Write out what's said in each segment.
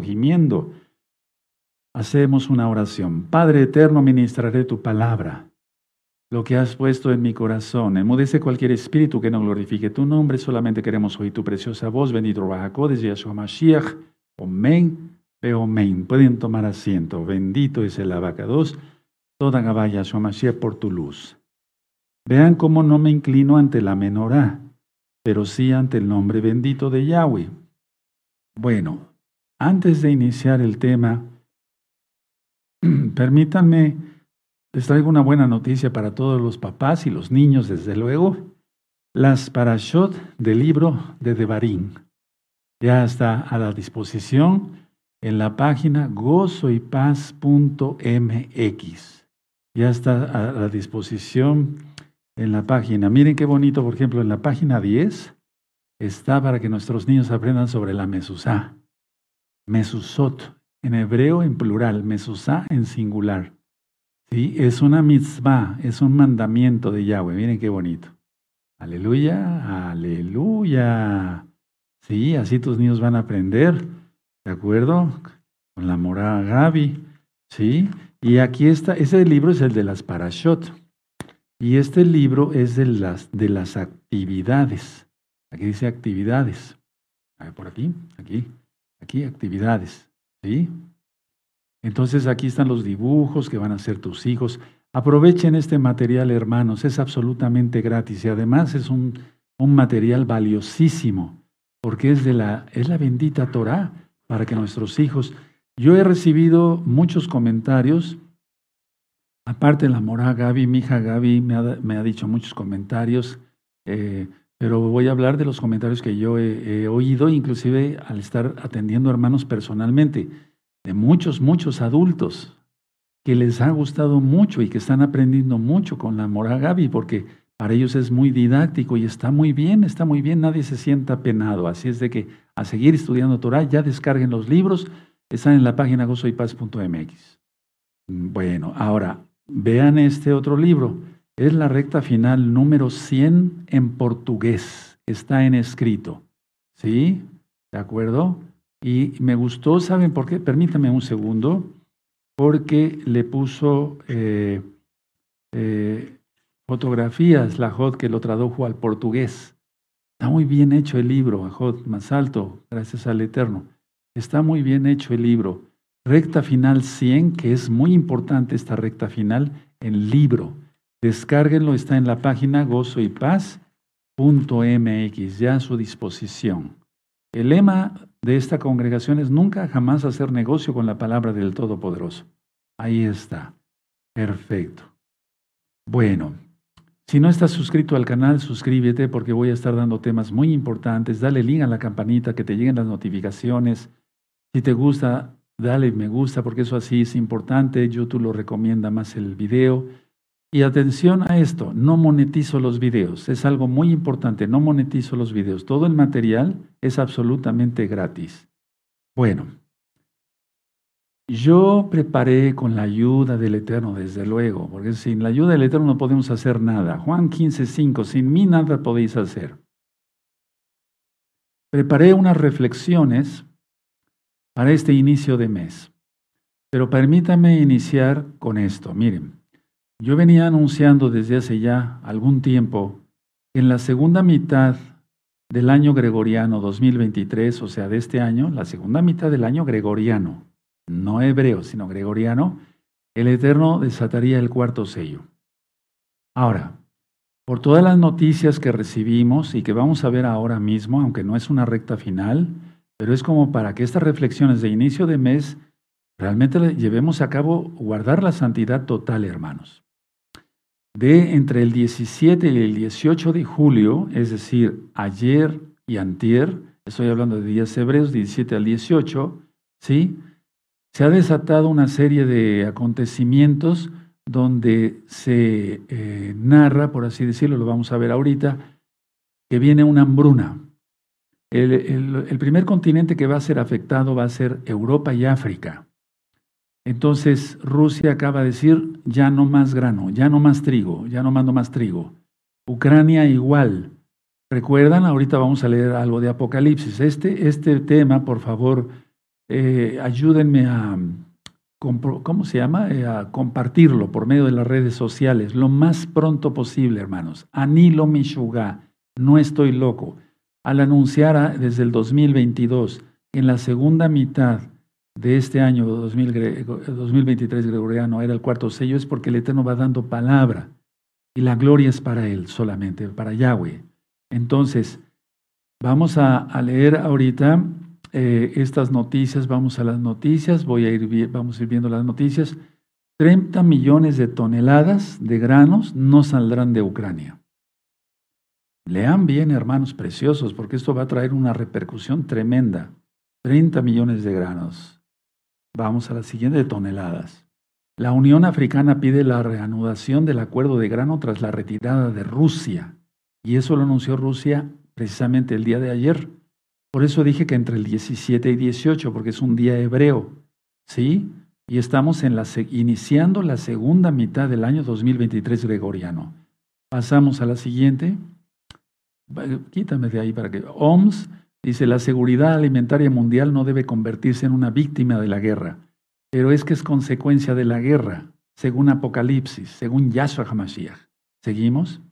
gimiendo. Hacemos una oración. Padre eterno, ministraré tu palabra, lo que has puesto en mi corazón. Enmudece cualquier espíritu que no glorifique tu nombre. Solamente queremos oír tu preciosa voz. Bendito desde Yahshua Mashiach. Omen, Omen. Pueden tomar asiento. Bendito es el abacados. Toda Gabaya Yahshua Mashiach por tu luz. Vean cómo no me inclino ante la menorá, pero sí ante el nombre bendito de Yahweh. Bueno, antes de iniciar el tema, permítanme, les traigo una buena noticia para todos los papás y los niños, desde luego. Las parashot del libro de Devarim ya está a la disposición en la página gozoypaz.mx. Ya está a la disposición en la página. Miren qué bonito, por ejemplo, en la página 10 está para que nuestros niños aprendan sobre la mesusá. Mesusot, en hebreo en plural, mesusá en singular. ¿Sí? Es una mitzvah, es un mandamiento de Yahweh. Miren qué bonito. Aleluya, aleluya. Sí, así tus niños van a aprender, ¿de acuerdo? Con la morada Gaby, ¿sí? Y aquí está, ese libro es el de las parashot. Y este libro es de las, de las actividades. Aquí dice actividades. A ver, por aquí, aquí, aquí, actividades. ¿Sí? Entonces aquí están los dibujos que van a hacer tus hijos. Aprovechen este material, hermanos, es absolutamente gratis y además es un, un material valiosísimo porque es, de la, es la bendita Torah para que nuestros hijos... Yo he recibido muchos comentarios Aparte, la mora Gaby, mi hija Gaby me ha, dicho muchos comentarios, eh, pero voy a hablar de los comentarios que yo he, oído, inclusive al estar atendiendo hermanos personalmente, de muchos, muchos adultos que les ha gustado mucho y que están aprendiendo mucho con la mora Gaby, porque para ellos es muy didáctico y está muy bien, está muy bien, nadie se sienta penado. Así es de que a seguir estudiando Torah, ya descarguen los libros, están en la página gozoypaz.mx. Bueno, ahora, Vean este otro libro. Es la recta final número 100 en portugués. Está en escrito. ¿Sí? ¿De acuerdo? Y me gustó, ¿saben por qué? Permítame un segundo. Porque le puso eh, eh, fotografías, la Jod, que lo tradujo al portugués. Está muy bien hecho el libro, Jod, más alto, gracias al Eterno. Está muy bien hecho el libro. Recta final 100, que es muy importante esta recta final, en libro. Descárguenlo, está en la página gozoypaz.mx, ya a su disposición. El lema de esta congregación es nunca jamás hacer negocio con la palabra del Todopoderoso. Ahí está. Perfecto. Bueno, si no estás suscrito al canal, suscríbete porque voy a estar dando temas muy importantes. Dale link a la campanita que te lleguen las notificaciones. Si te gusta, dale me gusta porque eso así es importante. YouTube lo recomienda más el video. Y atención a esto, no monetizo los videos. Es algo muy importante, no monetizo los videos. Todo el material es absolutamente gratis. Bueno, yo preparé con la ayuda del Eterno, desde luego, porque sin la ayuda del Eterno no podemos hacer nada. Juan 15:5, sin mí nada podéis hacer. Preparé unas reflexiones para este inicio de mes. Pero permítame iniciar con esto. Miren, yo venía anunciando desde hace ya algún tiempo que en la segunda mitad del año gregoriano 2023, o sea, de este año, la segunda mitad del año gregoriano, no hebreo, sino gregoriano, el Eterno desataría el cuarto sello. Ahora, por todas las noticias que recibimos y que vamos a ver ahora mismo, aunque no es una recta final, pero es como para que estas reflexiones de inicio de mes realmente llevemos a cabo guardar la santidad total, hermanos. De entre el 17 y el 18 de julio, es decir, ayer y antier, estoy hablando de días hebreos, 17 al 18, ¿sí? Se ha desatado una serie de acontecimientos donde se eh, narra, por así decirlo, lo vamos a ver ahorita, que viene una hambruna. El, primer continente que va a ser afectado va a ser Europa y África. Entonces Rusia acaba de decir, ya no más grano, ya no más trigo, ya no mando más trigo. Ucrania igual. ¿Recuerdan? Ahorita vamos a leer algo de Apocalipsis. Este, este tema, por favor, eh, ayúdenme a, ¿cómo se llama? Eh, a compartirlo por medio de las redes sociales lo más pronto posible, hermanos. Anilo Mishuga, no estoy loco. Al anunciar desde el 2022 en la segunda mitad de este año 2023 gregoriano era el cuarto sello, es porque el Eterno va dando palabra y la gloria es para Él solamente, para Yahweh. Entonces, vamos a, leer ahorita eh, estas noticias, vamos a las noticias, voy a ir, vamos a ir viendo las noticias. 30 millones de toneladas de granos no saldrán de Ucrania. Lean bien, hermanos preciosos, porque esto va a traer una repercusión tremenda. 30 millones de granos. Vamos a la siguiente toneladas. La Unión Africana pide la reanudación del acuerdo de grano tras la retirada de Rusia. Y eso lo anunció Rusia precisamente el día de ayer. Por eso dije que entre el 17 y 18, porque es un día hebreo. ¿Sí? Y estamos en la, iniciando la segunda mitad del año 2023 gregoriano. Pasamos a la siguiente. Quítame de ahí para que... OMS Dice, la seguridad alimentaria mundial no debe convertirse en una víctima de la guerra, pero es que es consecuencia de la guerra, según Apocalipsis, según Yahshua HaMashiach. ¿Seguimos?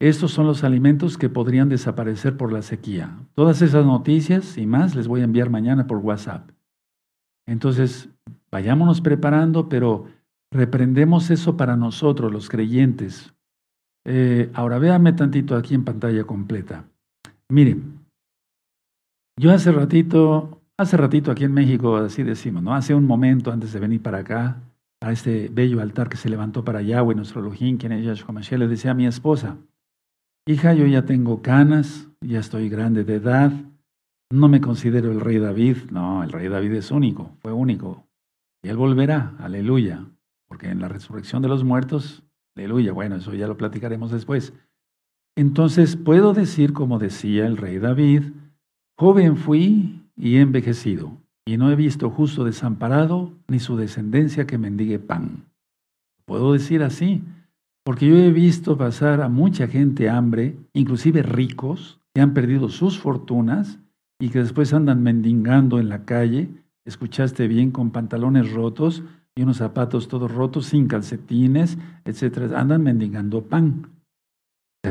Estos son los alimentos que podrían desaparecer por la sequía. Todas esas noticias y más les voy a enviar mañana por WhatsApp. Entonces, vayámonos preparando, pero reprendemos eso para nosotros, los creyentes. Eh, ahora véame tantito aquí en pantalla completa. Miren, yo hace ratito, hace ratito aquí en México, así decimos, ¿no? Hace un momento antes de venir para acá, a este bello altar que se levantó para Yahweh, nuestro Elohim, quien es Yahshua Mashiach, le decía a mi esposa, hija, yo ya tengo canas, ya estoy grande de edad, no me considero el rey David, no, el rey David es único, fue único, y él volverá, aleluya, porque en la resurrección de los muertos, aleluya, bueno, eso ya lo platicaremos después. Entonces puedo decir, como decía el rey David, Joven fui y he envejecido, y no he visto justo desamparado, ni su descendencia que mendigue pan. Puedo decir así, porque yo he visto pasar a mucha gente hambre, inclusive ricos, que han perdido sus fortunas y que después andan mendigando en la calle, escuchaste bien, con pantalones rotos y unos zapatos todos rotos, sin calcetines, etcétera, andan mendigando pan.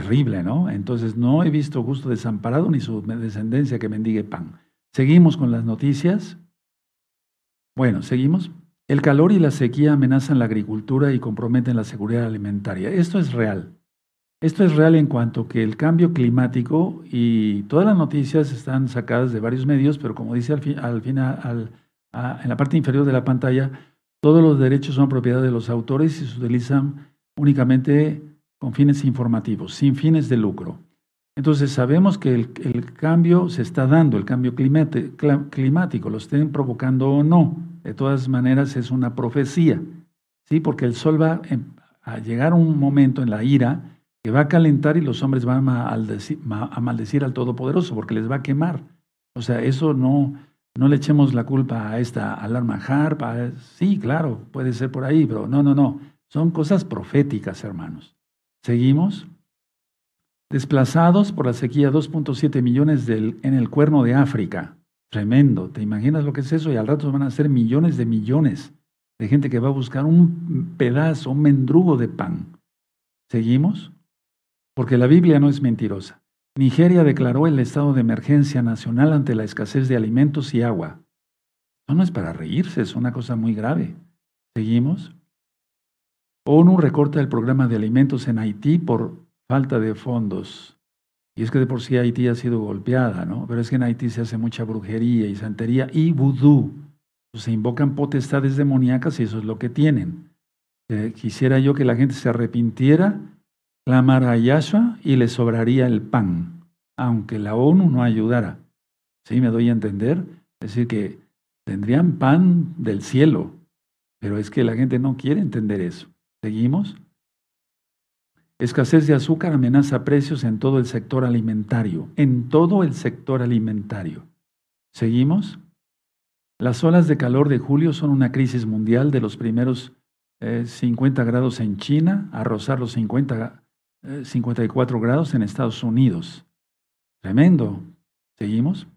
Terrible, ¿no? Entonces no he visto gusto desamparado ni su descendencia que mendigue pan. Seguimos con las noticias. Bueno, seguimos. El calor y la sequía amenazan la agricultura y comprometen la seguridad alimentaria. Esto es real. Esto es real en cuanto que el cambio climático y todas las noticias están sacadas de varios medios, pero como dice al, final, en la parte inferior de la pantalla, todos los derechos son propiedad de los autores y se utilizan únicamente con fines informativos, sin fines de lucro. Entonces sabemos que el, cambio se está dando, el cambio climático, lo estén provocando o no. De todas maneras es una profecía, ¿sí? porque el sol va a llegar un momento en la ira que va a calentar y los hombres van a, a maldecir al Todopoderoso porque les va a quemar. O sea, eso no, no le echemos la culpa a esta alarma harpa. Sí, claro, puede ser por ahí, pero no, no, no. Son cosas proféticas, hermanos. Seguimos. Desplazados por la sequía, 2.7 millones en el cuerno de África. Tremendo. ¿Te imaginas lo que es eso? Y al rato van a ser millones de millones de gente que va a buscar un pedazo, un mendrugo de pan. ¿Seguimos? Porque la Biblia no es mentirosa. Nigeria declaró el estado de emergencia nacional ante la escasez de alimentos y agua. No es para reírse, es una cosa muy grave. ¿Seguimos? ONU recorta el programa de alimentos en Haití por falta de fondos. Y es que de por sí Haití ha sido golpeada, ¿no? Pero es que en Haití se hace mucha brujería y santería y vudú. Se invocan potestades demoníacas y eso es lo que tienen. Eh, quisiera yo que la gente se arrepintiera, clamara a Yahshua y le sobraría el pan, aunque la ONU no ayudara. ¿Sí me doy a entender? Es decir, que tendrían pan del cielo, pero es que la gente no quiere entender eso. ¿Seguimos? Escasez de azúcar amenaza precios en todo el sector alimentario, en todo el sector alimentario. ¿Seguimos? Las olas de calor de julio son una crisis mundial de los primeros 50 eh, grados en China a rozar los 50, 54 eh, grados en Estados Unidos. Tremendo. ¿Seguimos?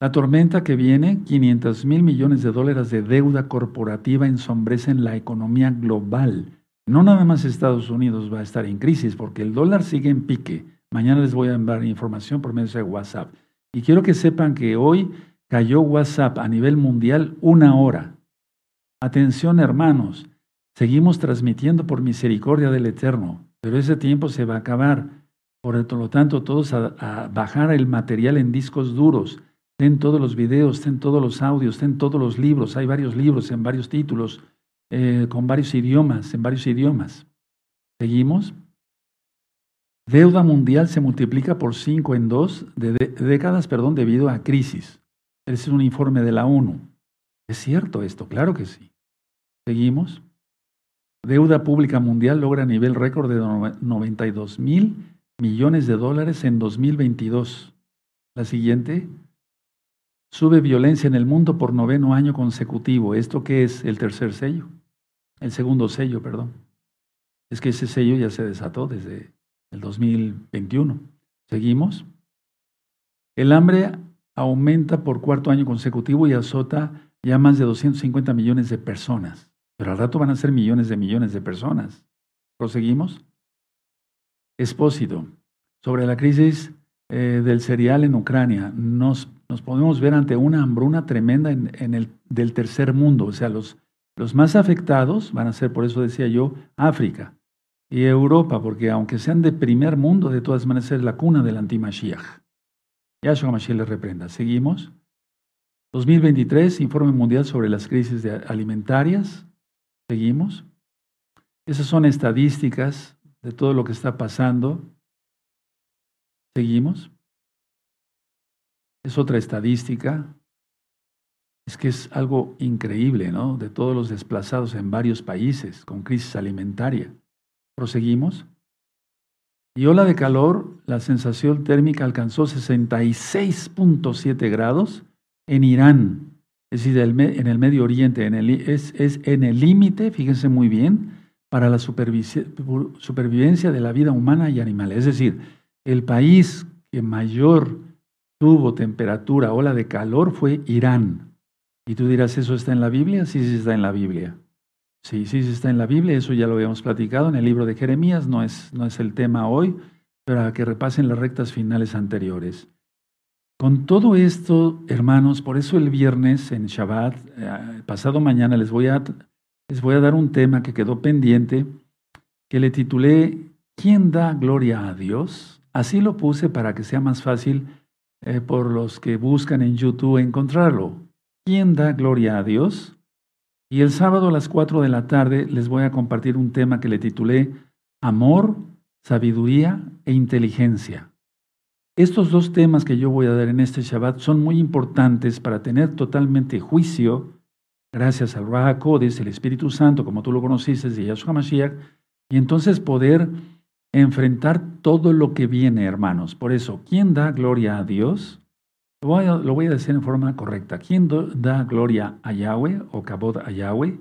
La tormenta que viene, 500 mil millones de dólares de deuda corporativa ensombrecen la economía global. No nada más Estados Unidos va a estar en crisis porque el dólar sigue en pique. Mañana les voy a enviar información por medio de WhatsApp. Y quiero que sepan que hoy cayó WhatsApp a nivel mundial una hora. Atención hermanos, seguimos transmitiendo por misericordia del Eterno, pero ese tiempo se va a acabar. Por lo tanto, todos a, bajar el material en discos duros. Ten todos los videos, ten todos los audios, ten todos los libros. Hay varios libros en varios títulos, eh, con varios idiomas, en varios idiomas. ¿Seguimos? Deuda mundial se multiplica por cinco en dos de décadas perdón, debido a crisis. Ese es un informe de la ONU. ¿Es cierto esto? Claro que sí. Seguimos. Deuda pública mundial logra nivel récord de 92 mil millones de dólares en 2022. La siguiente. Sube violencia en el mundo por noveno año consecutivo. ¿Esto qué es? El tercer sello. El segundo sello, perdón. Es que ese sello ya se desató desde el 2021. Seguimos. El hambre aumenta por cuarto año consecutivo y azota ya más de 250 millones de personas. Pero al rato van a ser millones de millones de personas. ¿Proseguimos? Expósito. Sobre la crisis eh, del cereal en Ucrania, nos, nos, podemos ver ante una hambruna tremenda en, el, del tercer mundo. O sea, los, los más afectados van a ser, por eso decía yo, África y Europa, porque aunque sean de primer mundo, de todas maneras es la cuna del anti-Mashiach. Yahshua Mashiach les reprenda. Seguimos. 2023, informe mundial sobre las crisis alimentarias. Seguimos. Esas son estadísticas de todo lo que está pasando. Seguimos. Es otra estadística. Es que es algo increíble, ¿no? De todos los desplazados en varios países con crisis alimentaria. Proseguimos. Y ola de calor, la sensación térmica alcanzó 66.7 grados en Irán, es decir, en el Medio Oriente, en el, es, es en el límite, fíjense muy bien, para la supervivencia de la vida humana y animal. Es decir, el país que mayor tuvo temperatura, ola de calor, fue Irán. Y tú dirás, ¿eso está en la Biblia? Sí, sí está en la Biblia. Sí, sí, sí está en la Biblia, eso ya lo habíamos platicado en el libro de Jeremías, no es, no es el tema hoy, pero a que repasen las rectas finales anteriores. Con todo esto, hermanos, por eso el viernes en Shabbat, eh, pasado mañana, les voy, a, les voy a dar un tema que quedó pendiente, que le titulé ¿Quién da gloria a Dios? Así lo puse para que sea más fácil eh, por los que buscan en YouTube encontrarlo. ¿Quién da gloria a Dios? Y el sábado a las 4 de la tarde les voy a compartir un tema que le titulé Amor, Sabiduría e Inteligencia. Estos dos temas que yo voy a dar en este Shabbat son muy importantes para tener totalmente juicio, gracias al Raha el Espíritu Santo, como tú lo conociste, de Yahshua Mashiach, y entonces poder enfrentar todo lo que viene, hermanos. Por eso, ¿quién da gloria a Dios? Lo voy, a, decir en forma correcta. ¿Quién da gloria a Yahweh o Kabod a Yahweh?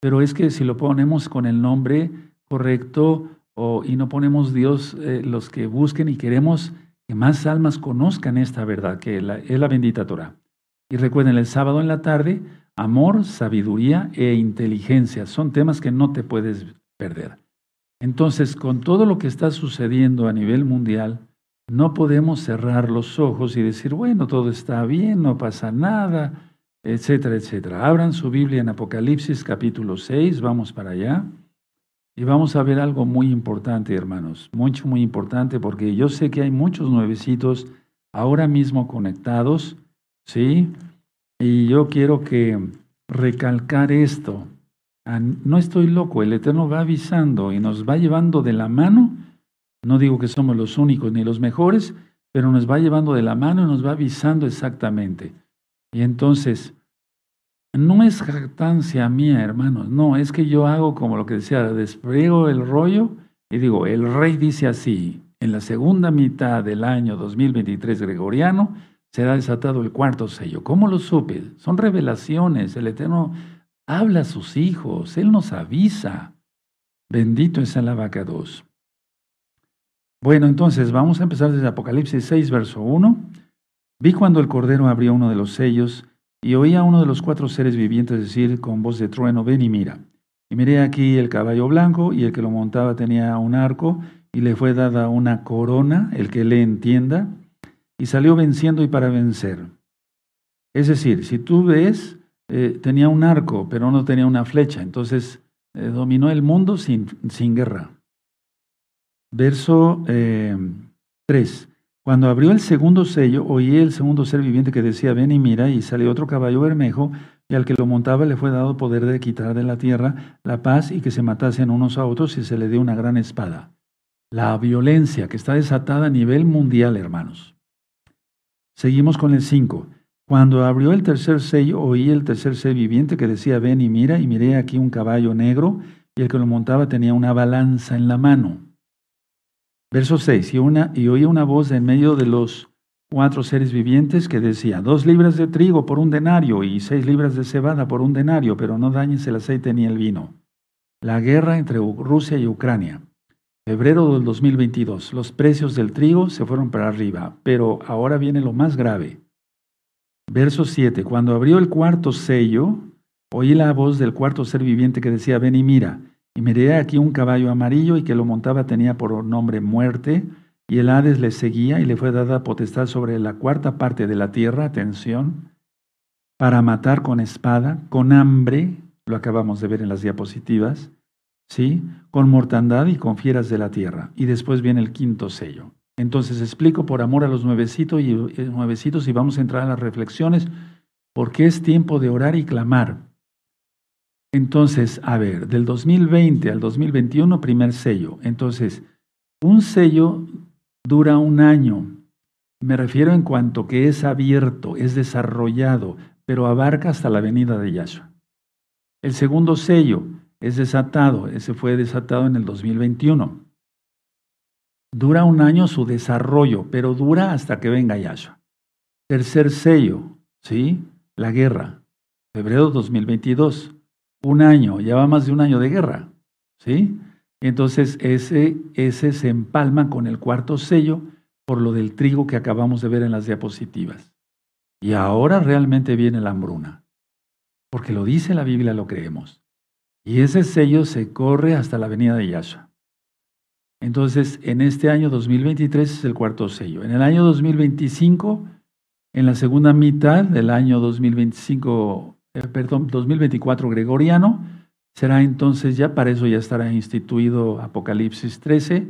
Pero es que si lo ponemos con el nombre correcto o, y no ponemos Dios, eh, los que busquen y queremos que más almas conozcan esta verdad, que es la bendita Torah. Y recuerden, el sábado en la tarde, amor, sabiduría e inteligencia son temas que no te puedes perder. Entonces, con todo lo que está sucediendo a nivel mundial, no podemos cerrar los ojos y decir, bueno, todo está bien, no pasa nada, etcétera, etcétera. Abran su Biblia en Apocalipsis capítulo 6, vamos para allá. Y vamos a ver algo muy importante, hermanos, mucho, muy importante, porque yo sé que hay muchos nuevecitos ahora mismo conectados, ¿sí? Y yo quiero que recalcar esto. No estoy loco, el Eterno va avisando y nos va llevando de la mano no digo que somos los únicos ni los mejores, pero nos va llevando de la mano y nos va avisando exactamente. Y entonces, no es jactancia mía, hermanos, no, es que yo hago como lo que decía, despliego el rollo y digo, el rey dice así, en la segunda mitad del año 2023 gregoriano será desatado el cuarto sello. ¿Cómo lo supe? Son revelaciones, el Eterno habla a sus hijos, Él nos avisa. Bendito es el abacados. Bueno, entonces vamos a empezar desde Apocalipsis 6, verso 1. Vi cuando el Cordero abrió uno de los sellos y oí a uno de los cuatro seres vivientes decir con voz de trueno, ven y mira. Y miré aquí el caballo blanco y el que lo montaba tenía un arco y le fue dada una corona, el que le entienda, y salió venciendo y para vencer. Es decir, si tú ves, eh, tenía un arco, pero no tenía una flecha, entonces eh, dominó el mundo sin, sin guerra. Verso 3. Eh, Cuando abrió el segundo sello, oí el segundo ser viviente que decía, ven y mira, y salió otro caballo bermejo, y al que lo montaba le fue dado poder de quitar de la tierra la paz y que se matasen unos a otros y se le dio una gran espada. La violencia que está desatada a nivel mundial, hermanos. Seguimos con el 5. Cuando abrió el tercer sello, oí el tercer ser viviente que decía, ven y mira, y miré aquí un caballo negro, y el que lo montaba tenía una balanza en la mano. Verso 6, y, oí una voz en medio de los cuatro seres vivientes que decía, dos libras de trigo por un denario y seis libras de cebada por un denario, pero no dañes el aceite ni el vino. La guerra entre Rusia y Ucrania. Febrero del 2022. Los precios del trigo se fueron para arriba, pero ahora viene lo más grave. Verso 7. Cuando abrió el cuarto sello, oí la voz del cuarto ser viviente que decía, ven y mira. Y miré aquí un caballo amarillo y que lo montaba tenía por nombre muerte, y el Hades le seguía y le fue dada potestad sobre la cuarta parte de la tierra, atención, para matar con espada, con hambre, lo acabamos de ver en las diapositivas, ¿sí? Con mortandad y con fieras de la tierra. Y después viene el quinto sello. Entonces explico por amor a los nuevecitos y, eh, nuevecitos y vamos a entrar a las reflexiones porque es tiempo de orar y clamar. Entonces, a ver, del 2020 al 2021, primer sello. Entonces, un sello dura un año. Me refiero en cuanto que es abierto, es desarrollado, pero abarca hasta la venida de Yahshua. El segundo sello es desatado, ese fue desatado en el 2021. Dura un año su desarrollo, pero dura hasta que venga Yahshua. Tercer sello, ¿sí? La guerra, febrero 2022. Un año, ya va más de un año de guerra, ¿sí? Entonces ese, ese se empalma con el cuarto sello por lo del trigo que acabamos de ver en las diapositivas. Y ahora realmente viene la hambruna, porque lo dice la Biblia, lo creemos. Y ese sello se corre hasta la venida de Yahshua. Entonces, en este año 2023 es el cuarto sello. En el año 2025, en la segunda mitad del año 2025, eh, perdón, 2024 gregoriano, será entonces ya, para eso ya estará instituido Apocalipsis 13,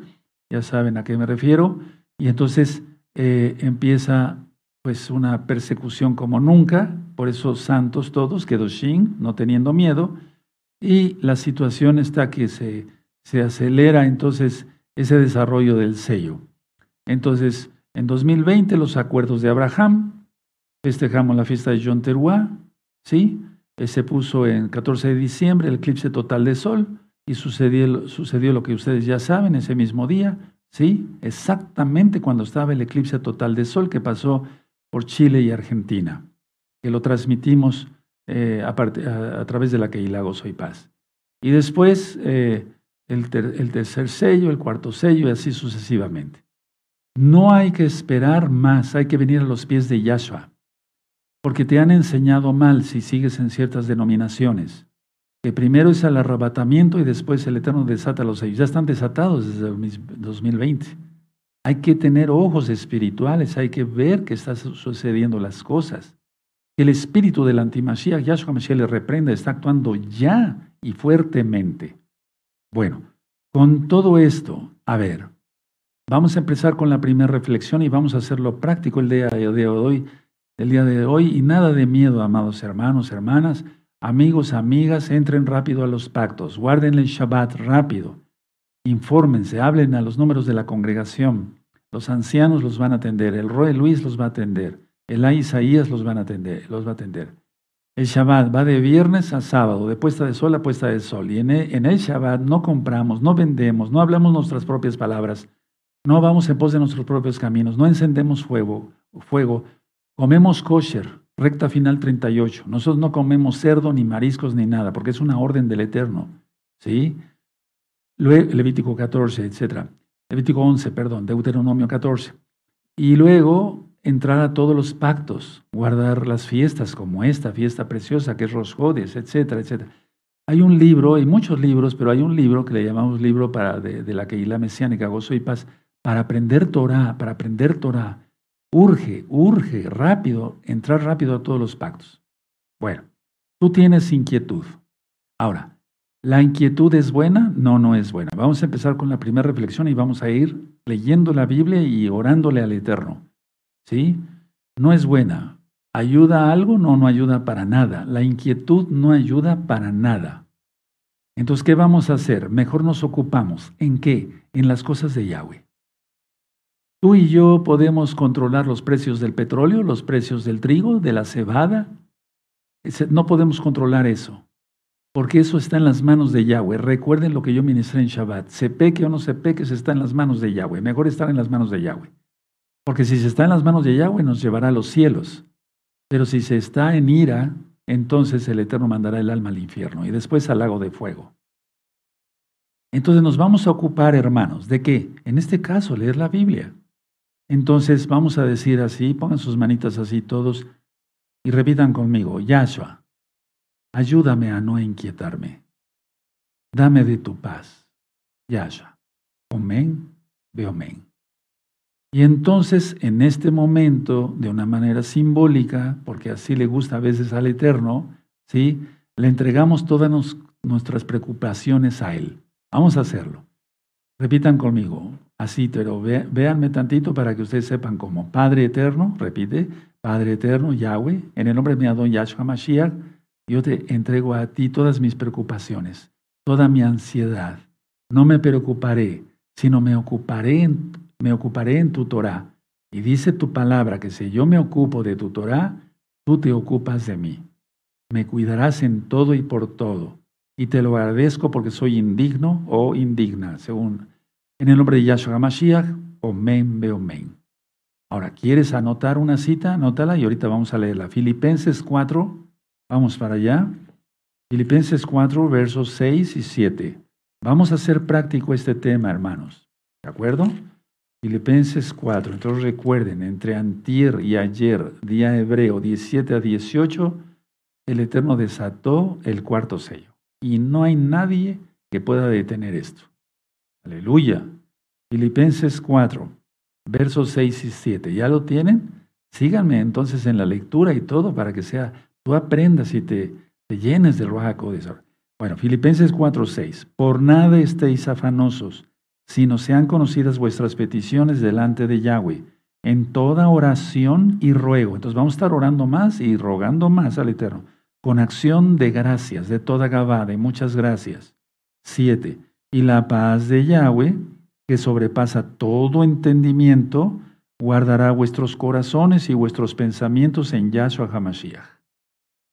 ya saben a qué me refiero, y entonces eh, empieza pues una persecución como nunca, por eso santos todos, Kedoshim, no teniendo miedo, y la situación está que se, se acelera entonces ese desarrollo del sello. Entonces, en 2020 los acuerdos de Abraham, festejamos la fiesta de John Teruá, ¿sí? Eh, se puso en 14 de diciembre el eclipse total de sol y sucedió, sucedió lo que ustedes ya saben ese mismo día, ¿sí? Exactamente cuando estaba el eclipse total de sol que pasó por Chile y Argentina, que lo transmitimos eh, a, través de la que Gozo y Paz. Y después, eh, el, tercer sello, el cuarto sello y así sucesivamente. No hay que esperar más, hay que venir a los pies de Yahshua, porque te han enseñado mal si sigues en ciertas denominaciones, que primero es el arrebatamiento y después el Eterno desata los sellos. Ya están desatados desde 2020. Hay que tener ojos espirituales, hay que ver que están sucediendo las cosas. El espíritu del antimashiach, Yahshua Mashiach le reprende, está actuando ya y fuertemente. Bueno, con todo esto, a ver, vamos a empezar con la primera reflexión y vamos a hacerlo práctico el día de hoy, el día de hoy y nada de miedo, amados hermanos, hermanas, amigos, amigas, entren rápido a los pactos, guarden el Shabbat rápido, infórmense, hablen a los números de la congregación, los ancianos los van a atender, el Roy Luis los va a atender, el Isaías los van a atender, los va a atender. El Shabbat va de viernes a sábado, de puesta de sol a puesta de sol. Y en el, Shabbat no compramos, no vendemos, no hablamos nuestras propias palabras, no vamos en pos de nuestros propios caminos, no encendemos fuego, fuego. Comemos kosher, recta final 38. Nosotros no comemos cerdo, ni mariscos, ni nada, porque es una orden del Eterno. ¿Sí? Levítico 14, etc. Levítico 11, perdón, Deuteronomio 14. Y luego entrar a todos los pactos, guardar las fiestas como esta fiesta preciosa que es Rosjodes, etcétera, etcétera. Hay un libro, hay muchos libros, pero hay un libro que le llamamos libro para, de, de la Keilah Mesiánica, Gozo y Paz, para aprender Torah, para aprender Torah. Urge, urge, rápido, entrar rápido a todos los pactos. Bueno, tú tienes inquietud. Ahora, ¿la inquietud es buena? No, no es buena. Vamos a empezar con la primera reflexión y vamos a ir leyendo la Biblia y orándole al Eterno. ¿Sí? No es buena. ¿Ayuda a algo? No, no ayuda para nada. La inquietud no ayuda para nada. Entonces, ¿qué vamos a hacer? Mejor nos ocupamos. ¿En qué? En las cosas de Yahweh. Tú y yo podemos controlar los precios del petróleo, los precios del trigo, de la cebada. No podemos controlar eso, porque eso está en las manos de Yahweh. Recuerden lo que yo ministré en Shabbat. Se peque o no se peque, se está en las manos de Yahweh. Mejor estar en las manos de Yahweh. Porque si se está en las manos de Yahweh, nos llevará a los cielos. Pero si se está en ira, entonces el Eterno mandará el alma al infierno y después al lago de fuego. Entonces nos vamos a ocupar, hermanos, de qué? En este caso, leer la Biblia. Entonces vamos a decir así, pongan sus manitas así todos y repitan conmigo, Yahshua, ayúdame a no inquietarme. Dame de tu paz. Yahshua. Amén, ve amén. Y entonces, en este momento, de una manera simbólica, porque así le gusta a veces al Eterno, ¿sí? le entregamos todas nuestras preocupaciones a Él. Vamos a hacerlo. Repitan conmigo, así, pero véanme tantito para que ustedes sepan cómo. Padre Eterno, repite, Padre Eterno, Yahweh, en el nombre de mi Adón Yahshua Mashiach, yo te entrego a ti todas mis preocupaciones, toda mi ansiedad. No me preocuparé, sino me ocuparé en, me ocuparé en tu Torah. Y dice tu palabra que si yo me ocupo de tu Torah, tú te ocupas de mí. Me cuidarás en todo y por todo y te lo agradezco porque soy indigno o indigna, según en el nombre de Yahshua Mashiach, Omen be Omen. Ahora, ¿quieres anotar una cita? Anótala y ahorita vamos a leerla. Filipenses 4, vamos para allá. Filipenses 4, versos 6 y 7. Vamos a hacer práctico este tema, hermanos. ¿De acuerdo? Filipenses 4. Entonces recuerden, entre antier y ayer, día hebreo 17 a 18, el Eterno desató el cuarto sello y no hay nadie que pueda detener esto. Aleluya. Filipenses 4, versos 6 y 7. ¿Ya lo tienen? Síganme entonces en la lectura y todo para que sea, tú aprendas y te, te llenes del Ruach Bueno, Filipenses 4, 6. Por nada estéis afanosos, sino sean conocidas vuestras peticiones delante de Yahweh, en toda oración y ruego. Entonces vamos a estar orando más y rogando más al Eterno con acción de gracias, de toda Gabá, de muchas gracias. Siete, y la paz de Yahweh, que sobrepasa todo entendimiento, guardará vuestros corazones y vuestros pensamientos en Yahshua HaMashiach.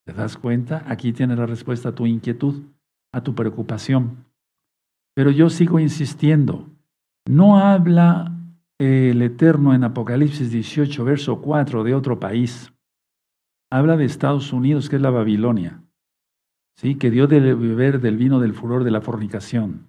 ¿Te das cuenta? Aquí tiene la respuesta a tu inquietud, a tu preocupación. Pero yo sigo insistiendo. No habla el Eterno en Apocalipsis 18, verso 4 de otro país habla de Estados Unidos, que es la Babilonia, ¿sí? que dio de beber del vino del furor de la fornicación.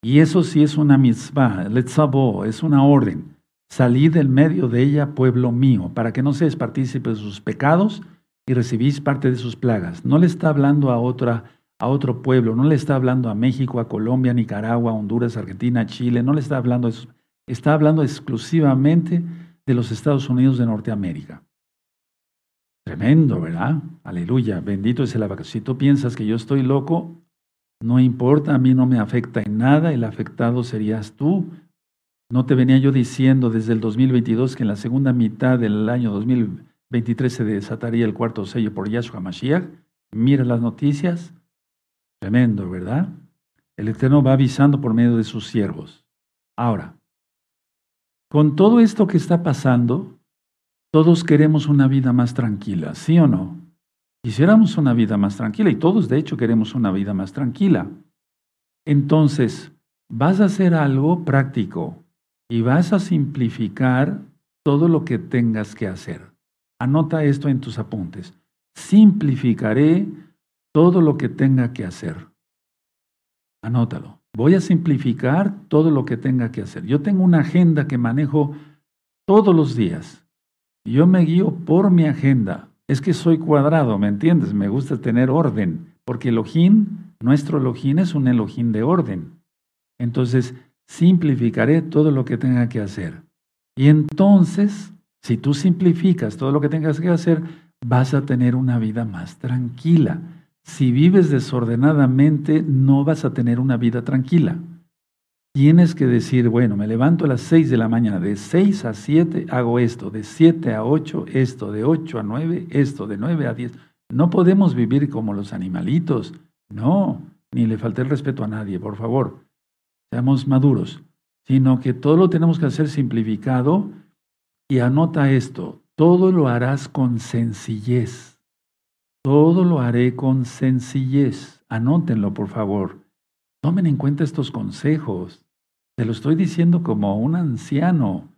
Y eso sí es una mitzvah, letzabo, es una orden. Salid del medio de ella, pueblo mío, para que no seas partícipe de sus pecados y recibís parte de sus plagas. No le está hablando a, otra, a otro pueblo, no le está hablando a México, a Colombia, Nicaragua, Honduras, Argentina, Chile, no le está hablando eso. Está hablando exclusivamente de los Estados Unidos de Norteamérica. Tremendo, ¿verdad? Aleluya, bendito es el abacaxi. Si tú piensas que yo estoy loco, no importa, a mí no me afecta en nada, el afectado serías tú. No te venía yo diciendo desde el 2022 que en la segunda mitad del año 2023 se desataría el cuarto sello por Yahshua Mashiach. Mira las noticias. Tremendo, ¿verdad? El Eterno va avisando por medio de sus siervos. Ahora, con todo esto que está pasando, todos queremos una vida más tranquila, ¿sí o no? Quisiéramos una vida más tranquila y todos de hecho queremos una vida más tranquila. Entonces, vas a hacer algo práctico y vas a simplificar todo lo que tengas que hacer. Anota esto en tus apuntes. Simplificaré todo lo que tenga que hacer. Anótalo. Voy a simplificar todo lo que tenga que hacer. Yo tengo una agenda que manejo todos los días Yo me guío por mi agenda. Es que soy cuadrado, ¿me entiendes? Me gusta tener orden, porque Elohim, nuestro Elohim es un Elohim de orden. Entonces, simplificaré todo lo que tenga que hacer. Y entonces, si tú simplificas todo lo que tengas que hacer, vas a tener una vida más tranquila. Si vives desordenadamente, no vas a tener una vida tranquila. Tienes que decir, bueno, me levanto a las 6 de la mañana, de 6 a 7 hago esto, de 7 a 8 esto, de 8 a 9 esto, de 9 a 10. No podemos vivir como los animalitos. No, ni le falte el respeto a nadie, por favor. Seamos maduros, sino que todo lo tenemos que hacer simplificado y anota esto, todo lo harás con sencillez. Todo lo haré con sencillez. Anótenlo, por favor. Tomen en cuenta estos consejos. Te lo estoy diciendo como un anciano,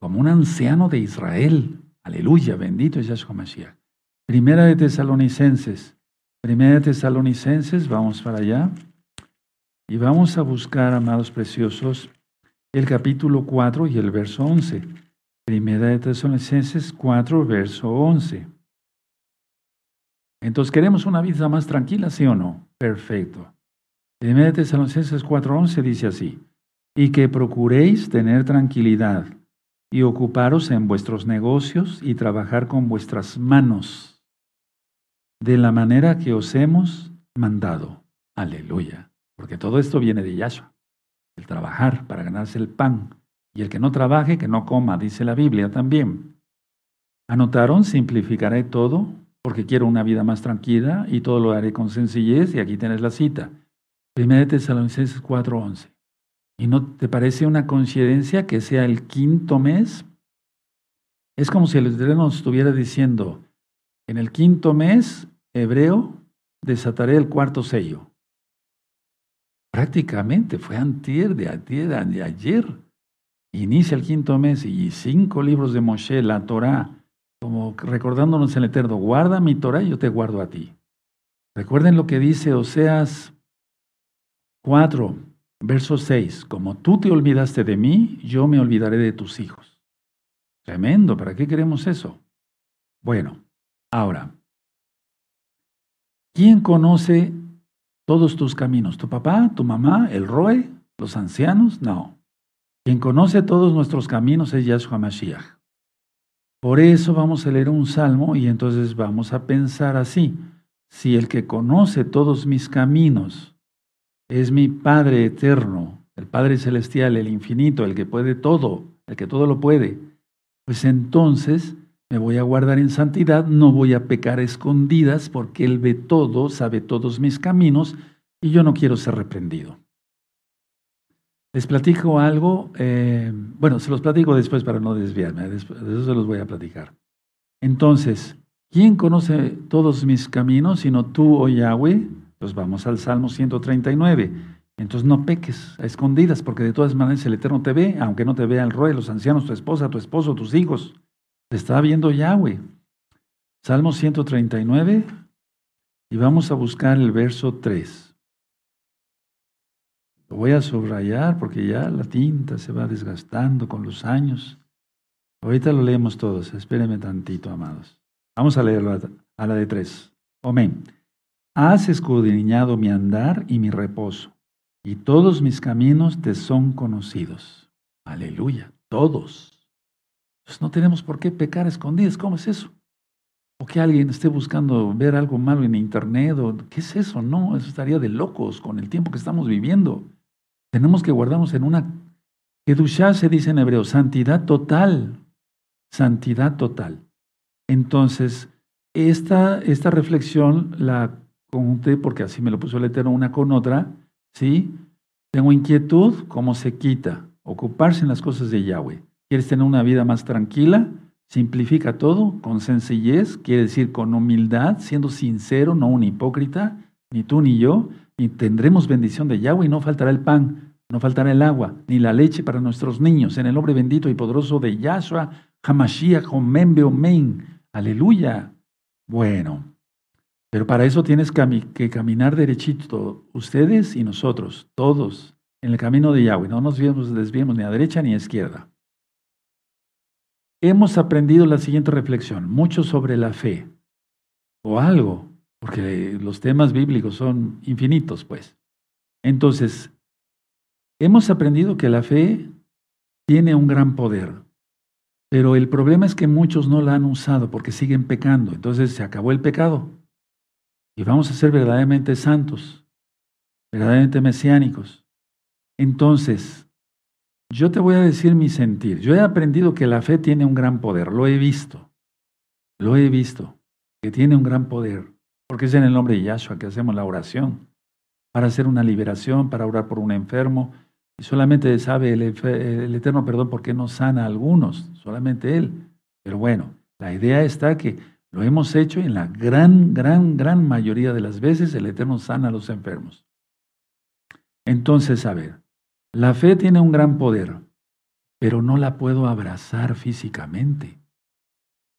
como un anciano de Israel. Aleluya, bendito es Yahshua Mashiach. Primera de Tesalonicenses. Primera de Tesalonicenses, vamos para allá. Y vamos a buscar, amados preciosos, el capítulo 4 y el verso 11. Primera de Tesalonicenses 4, verso 11. Entonces, ¿queremos una vida más tranquila, sí o no? Perfecto. Primera de Tesalonicenses 4, 11 dice así, y que procuréis tener tranquilidad y ocuparos en vuestros negocios y trabajar con vuestras manos, de la manera que os hemos mandado. Aleluya. Porque todo esto viene de Yahshua, el trabajar para ganarse el pan. Y el que no trabaje, que no coma, dice la Biblia también. ¿Anotaron? Simplificaré todo porque quiero una vida más tranquila y todo lo haré con sencillez. Y aquí tienes la cita. Primera de Tesalonicenses 4:11. ¿Y no te parece una coincidencia que sea el quinto mes? Es como si el Eterno estuviera diciendo, en el quinto mes hebreo desataré el cuarto sello. Prácticamente fue antier de ayer, de ayer. Inicia el quinto mes y cinco libros de Moshe, la Torah, como recordándonos el Eterno, guarda mi Torah y yo te guardo a ti. Recuerden lo que dice Oseas 4, verso 6. Como tú te olvidaste de mí, yo me olvidaré de tus hijos. Tremendo, ¿para qué queremos eso? Bueno, ahora, ¿quién conoce todos tus caminos? ¿Tu papá, tu mamá, el Roe, los ancianos? No. Quien conoce todos nuestros caminos es Yahshua Mashiach. Por eso vamos a leer un salmo y entonces vamos a pensar así. Si el que conoce todos mis caminos es mi Padre eterno, el Padre celestial, el infinito, el que puede todo, el que todo lo puede, pues entonces me voy a guardar en santidad, no voy a pecar escondidas porque Él ve todo, sabe todos mis caminos y yo no quiero ser reprendido. Les platico algo, eh, bueno, se los platico después para no desviarme, de eso se los voy a platicar. Entonces, ¿quién conoce todos mis caminos sino tú, oh Yahweh? Pues vamos al Salmo 139. Entonces no peques a escondidas, porque de todas maneras el Eterno te ve, aunque no te vea el rey, los ancianos, tu esposa, tu esposo, tus hijos. Te está viendo Yahweh. Salmo 139, y vamos a buscar el verso 3. Lo voy a subrayar porque ya la tinta se va desgastando con los años. Ahorita lo leemos todos. Espérenme tantito, amados. Vamos a leerlo a la de tres. Amén. Has escudriñado mi andar y mi reposo, y todos mis caminos te son conocidos. Aleluya, todos. Pues no tenemos por qué pecar escondidas. ¿Cómo es eso? O que alguien esté buscando ver algo malo en internet, o ¿qué es eso? No, eso estaría de locos con el tiempo que estamos viviendo. Tenemos que guardarnos en una Kedushá se dice en hebreo, santidad total. Santidad total. Entonces, esta, esta reflexión la conjunté porque así me lo puso el Eterno una con otra. ¿Sí? Tengo inquietud, ¿cómo se quita? Ocuparse en las cosas de Yahweh. ¿Quieres tener una vida más tranquila? Simplifica todo con sencillez, quiere decir con humildad, siendo sincero, no un hipócrita, ni tú ni yo y tendremos bendición de Yahweh y no faltará el pan, no faltará el agua, ni la leche para nuestros niños, en el nombre bendito y poderoso de Yahshua, Hamashiach, Omen Omen. Aleluya. Bueno, pero para eso tienes que caminar derechito, ustedes y nosotros, todos, en el camino de Yahweh. No nos desviemos ni a derecha ni a izquierda. hemos aprendido la siguiente reflexión, mucho sobre la fe, o algo, porque los temas bíblicos son infinitos, pues. Entonces, hemos aprendido que la fe tiene un gran poder, pero el problema es que muchos no la han usado porque siguen pecando. Entonces se acabó el pecado y vamos a ser verdaderamente santos, verdaderamente mesiánicos. Entonces, yo te voy a decir mi sentir. Yo he aprendido que la fe tiene un gran poder, lo he visto, lo he visto, que tiene un gran poder, porque es en el nombre de Yahshua que hacemos la oración, para hacer una liberación, para orar por un enfermo. Y solamente sabe el, el Eterno, perdón, por qué no sana a algunos, solamente Él. Pero bueno, la idea está que lo hemos hecho y en la gran, gran, gran mayoría de las veces el Eterno sana a los enfermos. Entonces, a ver, la fe tiene un gran poder, pero no la puedo abrazar físicamente.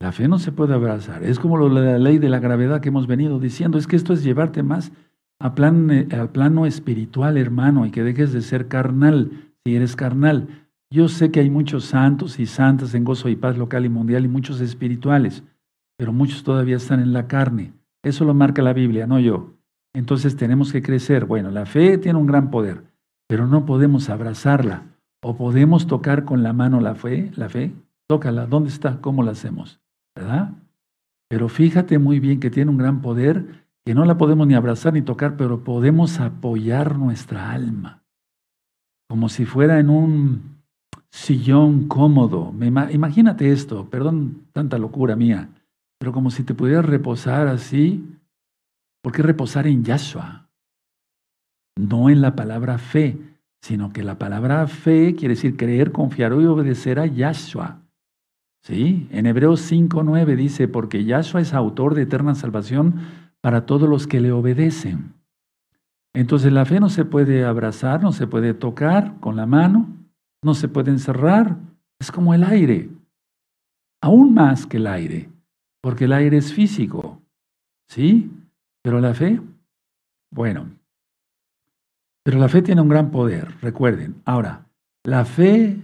La fe no se puede abrazar. Es como la ley de la gravedad que hemos venido diciendo. Es que esto es llevarte más eh, al plano espiritual, hermano, y que dejes de ser carnal si eres carnal. Yo sé que hay muchos santos y santas en gozo y paz local y mundial y muchos espirituales, pero muchos todavía están en la carne. Eso lo marca la Biblia, no yo. Entonces tenemos que crecer. Bueno, la fe tiene un gran poder, pero no podemos abrazarla. ¿O podemos tocar con la mano la fe? La fe, tócala. ¿Dónde está? ¿Cómo la hacemos? Pero fíjate muy bien que tiene un gran poder, que no la podemos ni abrazar ni tocar, pero podemos apoyar nuestra alma. Como si fuera en un sillón cómodo. Imagínate esto, perdón tanta locura mía, pero como si te pudieras reposar así. ¿Por qué reposar en Yahshua? no en la palabra fe, sino que la palabra fe quiere decir creer, confiar y obedecer a Yahshua. ¿Sí? En Hebreos 5.9 dice, porque Yahshua es autor de eterna salvación para todos los que le obedecen. Entonces la fe no se puede abrazar, no se puede tocar con la mano, no se puede encerrar, es como el aire, aún más que el aire, porque el aire es físico, ¿sí? Pero la fe, bueno, pero la fe tiene un gran poder, recuerden. Ahora, la fe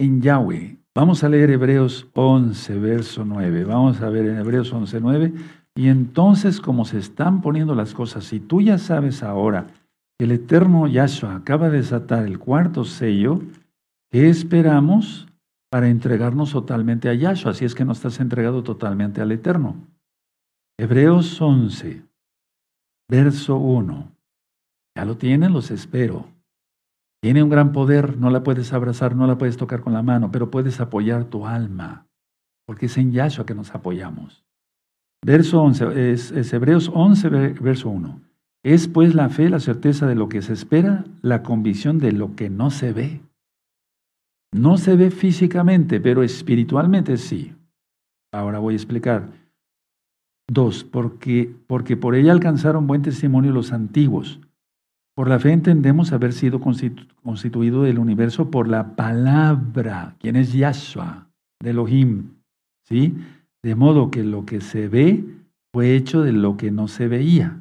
en Yahweh. Vamos a leer Hebreos 11, verso 9. Vamos a ver en Hebreos 11, 9. Y entonces, como se están poniendo las cosas, si tú ya sabes ahora que el eterno Yahshua acaba de desatar el cuarto sello, ¿qué esperamos para entregarnos totalmente a Yahshua? Si es que no estás entregado totalmente al eterno. Hebreos 11, verso 1. Ya lo tienen, los espero. Tiene un gran poder, no la puedes abrazar, no la puedes tocar con la mano, pero puedes apoyar tu alma, porque es en Yahshua que nos apoyamos. Verso 11, es, Hebreos 11, verso 1. Es pues la fe, la certeza de lo que se espera, la convicción de lo que no se ve. No se ve físicamente, pero espiritualmente sí. Ahora voy a explicar. Dos, porque, porque por ella alcanzaron buen testimonio los antiguos. Por la fe entendemos haber sido constituido del universo por la palabra, quien es Yahshua, de Elohim. ¿sí? De modo que lo que se ve fue hecho de lo que no se veía.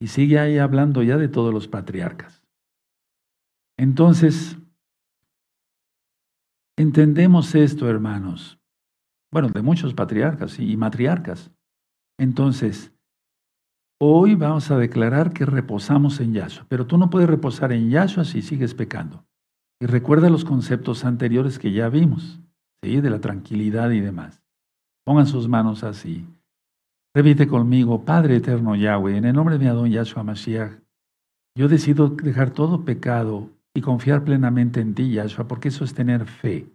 Y sigue ahí hablando ya de todos los patriarcas. Entonces, entendemos esto, hermanos. Bueno, de muchos patriarcas y matriarcas. Entonces, Hoy vamos a declarar que reposamos en Yahshua, pero tú no puedes reposar en Yahshua si sigues pecando. Y recuerda los conceptos anteriores que ya vimos, ¿sí? de la tranquilidad y demás. Pongan sus manos así. Repite conmigo, Padre eterno Yahweh, en el nombre de Adón Yahshua Mashiach, yo decido dejar todo pecado y confiar plenamente en ti, Yahshua, porque eso es tener fe.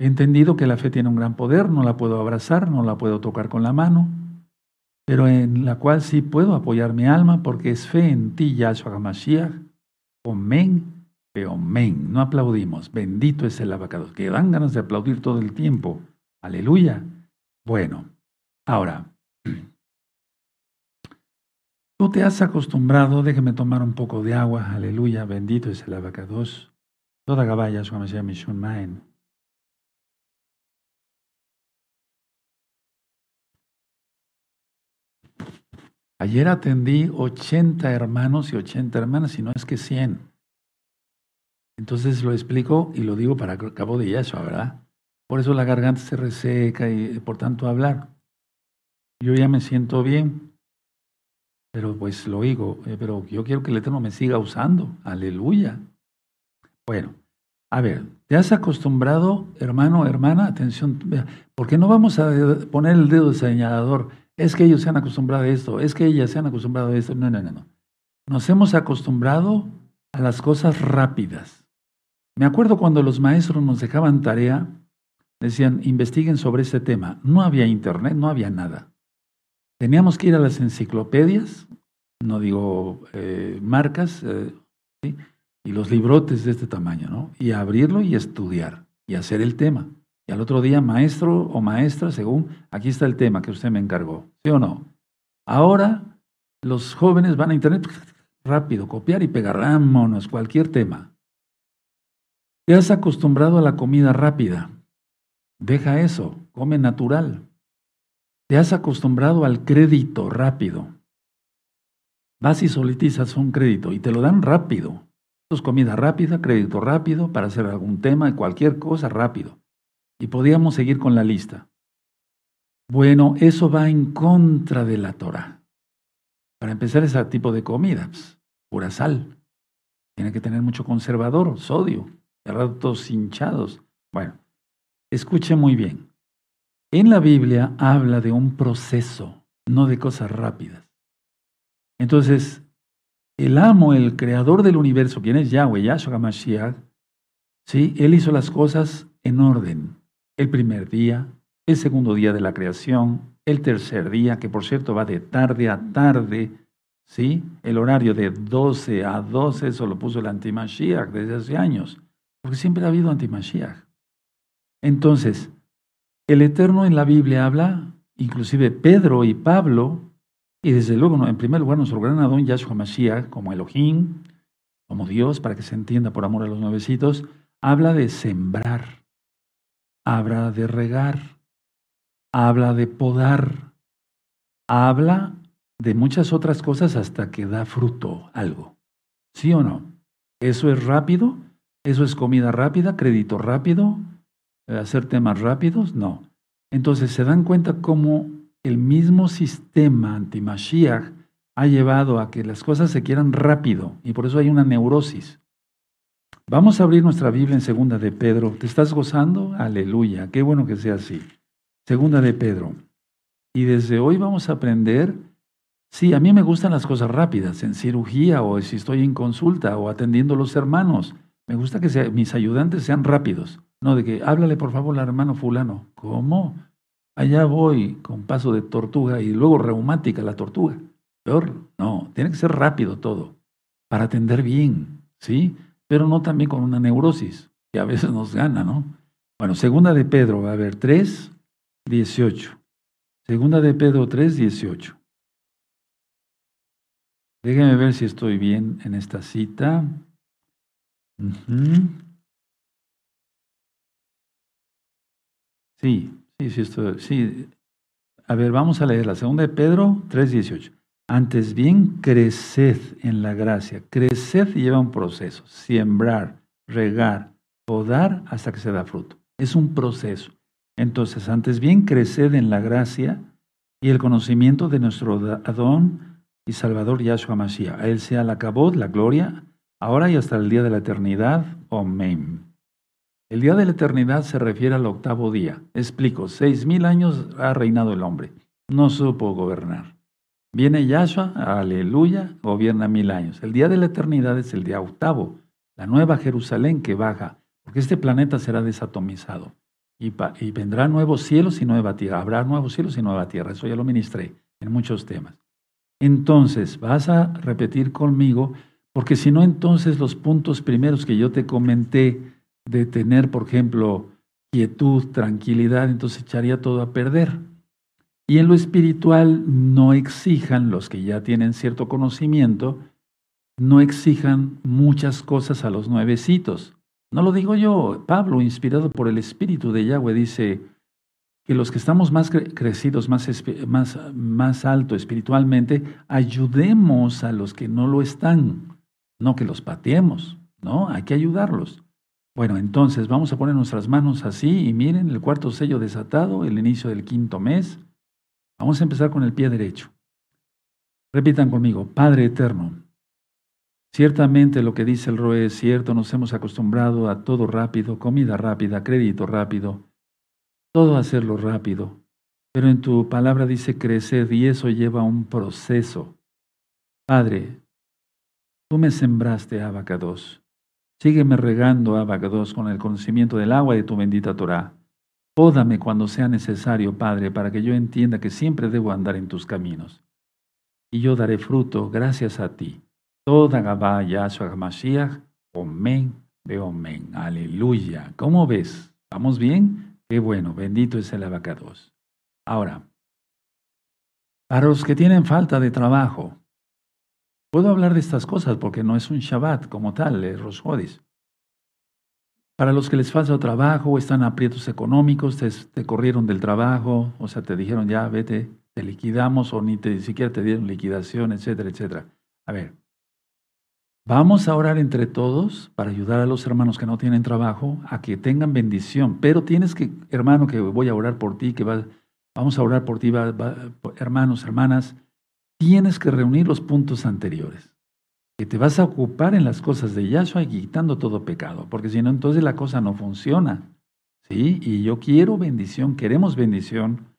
He entendido que la fe tiene un gran poder, no la puedo abrazar, no la puedo tocar con la mano, pero en la cual sí puedo apoyar mi alma porque es fe en ti, Yahshua HaMashiach. Omen, omen. No aplaudimos. Bendito es el abacado. Que dan ganas de aplaudir todo el tiempo. Aleluya. Bueno, ahora, tú te has acostumbrado, déjeme tomar un poco de agua. Aleluya. Bendito es el abacados. Toda Gabaya, Yahshua HaMashiach, Mishun Maen. Ayer atendí 80 hermanos y 80 hermanas, y no es que 100. Entonces lo explico y lo digo para cabo de Yahshua, ¿verdad? Por eso la garganta se reseca y por tanto hablar. Yo ya me siento bien, pero pues lo digo, eh, pero yo quiero que el Eterno me siga usando. Aleluya. Bueno, a ver, ¿te has acostumbrado, hermano, hermana? Atención, ¿por qué no vamos a poner el dedo de señalador? Es que ellos se han acostumbrado a esto, es que ellas se han acostumbrado a esto. No, no, no, no. Nos hemos acostumbrado a las cosas rápidas. Me acuerdo cuando los maestros nos dejaban tarea, decían, investiguen sobre este tema. No había internet, no había nada. Teníamos que ir a las enciclopedias, no digo eh, marcas, eh, y los librotes de este tamaño, ¿no? Y abrirlo y estudiar y hacer el tema. Y al otro día, maestro o maestra, según, aquí está el tema que usted me encargó, ¿sí o no? Ahora los jóvenes van a internet rápido, copiar y pegar, vámonos, cualquier tema. Te has acostumbrado a la comida rápida. Deja eso, come natural. Te has acostumbrado al crédito rápido. Vas y solicitas un crédito y te lo dan rápido. Esto es comida rápida, crédito rápido, para hacer algún tema, cualquier cosa rápido. Y podíamos seguir con la lista. Bueno, eso va en contra de la Torah. Para empezar, ese tipo de comida, pues, pura sal. Tiene que tener mucho conservador, sodio, ratos hinchados. Bueno, escuche muy bien. En la Biblia habla de un proceso, no de cosas rápidas. Entonces, el amo, el creador del universo, quien es Yahweh, Yahshua Mashiach, ¿sí? él hizo las cosas en orden. El primer día, el segundo día de la creación, el tercer día, que por cierto va de tarde a tarde, ¿sí? el horario de 12 a 12, eso lo puso el antimashiach desde hace años, porque siempre ha habido antimashiach. Entonces, el Eterno en la Biblia habla, inclusive Pedro y Pablo, y desde luego, en primer lugar, nuestro gran Adón Yahshua Mashiach, como Elohim, como Dios, para que se entienda por amor a los nuevecitos, habla de sembrar, habla de regar, habla de podar, habla de muchas otras cosas hasta que da fruto algo. ¿Sí o no? ¿Eso es rápido? ¿Eso es comida rápida, crédito rápido, eh, hacer temas rápidos, no. Entonces se dan cuenta cómo el mismo sistema anti-Mashiach ha llevado a que las cosas se quieran rápido y por eso hay una neurosis. Vamos a abrir nuestra Biblia en Segunda de Pedro. ¿Te estás gozando? Aleluya. Qué bueno que sea así. Segunda de Pedro. Y desde hoy vamos a aprender. Sí, a mí me gustan las cosas rápidas, en cirugía o si estoy en consulta o atendiendo a los hermanos. Me gusta que mis ayudantes sean rápidos. No, de que háblale por favor al hermano fulano. ¿Cómo? Allá voy con paso de tortuga y luego reumática la tortuga. Peor, no, tiene que ser rápido todo para atender bien, ¿sí? Pero no también con una neurosis que a veces nos gana, ¿no? Bueno, segunda de Pedro, a haber 3, 18. Segunda de Pedro 3, 18. Déjenme ver si estoy bien en esta cita. Sí, sí, sí, estoy, sí. A ver, vamos a leer la segunda de Pedro 3.18. Antes bien, creced en la gracia. Creced lleva un proceso. Siembrar, regar, podar hasta que se da fruto. Es un proceso. Entonces, antes bien, creced en la gracia y el conocimiento de nuestro Adón y Salvador Yahshua Mashiach. A Él sea la cabot, la gloria, ahora y hasta el día de la eternidad. Amén. El día de la eternidad se refiere al octavo día. Explico, seis mil años ha reinado el hombre. No supo gobernar. Viene Yahshua, aleluya, gobierna mil años. El día de la eternidad es el día octavo, la nueva Jerusalén que baja, porque este planeta será desatomizado. Y, vendrá nuevos cielos y nueva tierra. Habrá nuevos cielos y nueva tierra. Eso ya lo ministré en muchos temas. Entonces, vas a repetir conmigo, porque si no, entonces los puntos primeros que yo te comenté, de tener, por ejemplo, quietud, tranquilidad, entonces echaría todo a perder. Y en lo espiritual no exijan, los que ya tienen cierto conocimiento, no exijan muchas cosas a los nuevecitos. No lo digo yo, Pablo, inspirado por el Espíritu de Yahweh, dice que los que estamos más crecidos, más, más, más alto espiritualmente, ayudemos a los que no lo están, no que los pateemos, ¿no? Hay que ayudarlos. Bueno, entonces vamos a poner nuestras manos así y miren el cuarto sello desatado, el inicio del quinto mes. Vamos a empezar con el pie derecho. Repitan conmigo, Padre Eterno, ciertamente lo que dice el Roe es cierto, nos hemos acostumbrado a todo rápido, comida rápida, crédito rápido, todo hacerlo rápido. Pero en tu palabra dice crecer y eso lleva un proceso. Padre, tú me sembraste abacados. Sígueme regando abacados con el conocimiento del agua de tu bendita Torah. Pódame cuando sea necesario, Padre, para que yo entienda que siempre debo andar en tus caminos. Y yo daré fruto gracias a ti. Toda Gabá Yahshua Mashiach, Omen, de Omen. Aleluya. ¿Cómo ves? ¿Vamos bien? Qué bueno, bendito es el abacados. Ahora, para los que tienen falta de trabajo, puedo hablar de estas cosas porque no es un Shabbat como tal, es Rosjodis. Para los que les falta trabajo o están aprietos económicos, te, corrieron del trabajo, o sea, te dijeron ya, vete, te liquidamos o ni, te, siquiera te dieron liquidación, etcétera, etcétera. A ver, vamos a orar entre todos para ayudar a los hermanos que no tienen trabajo a que tengan bendición, pero tienes que, hermano, que voy a orar por ti, que va, Vamos a orar por ti, hermanos, hermanas. Tienes que reunir los puntos anteriores. Que te vas a ocupar en las cosas de Yahshua y quitando todo pecado, porque si no, entonces la cosa no funciona. ¿Sí? Y yo quiero bendición, queremos bendición,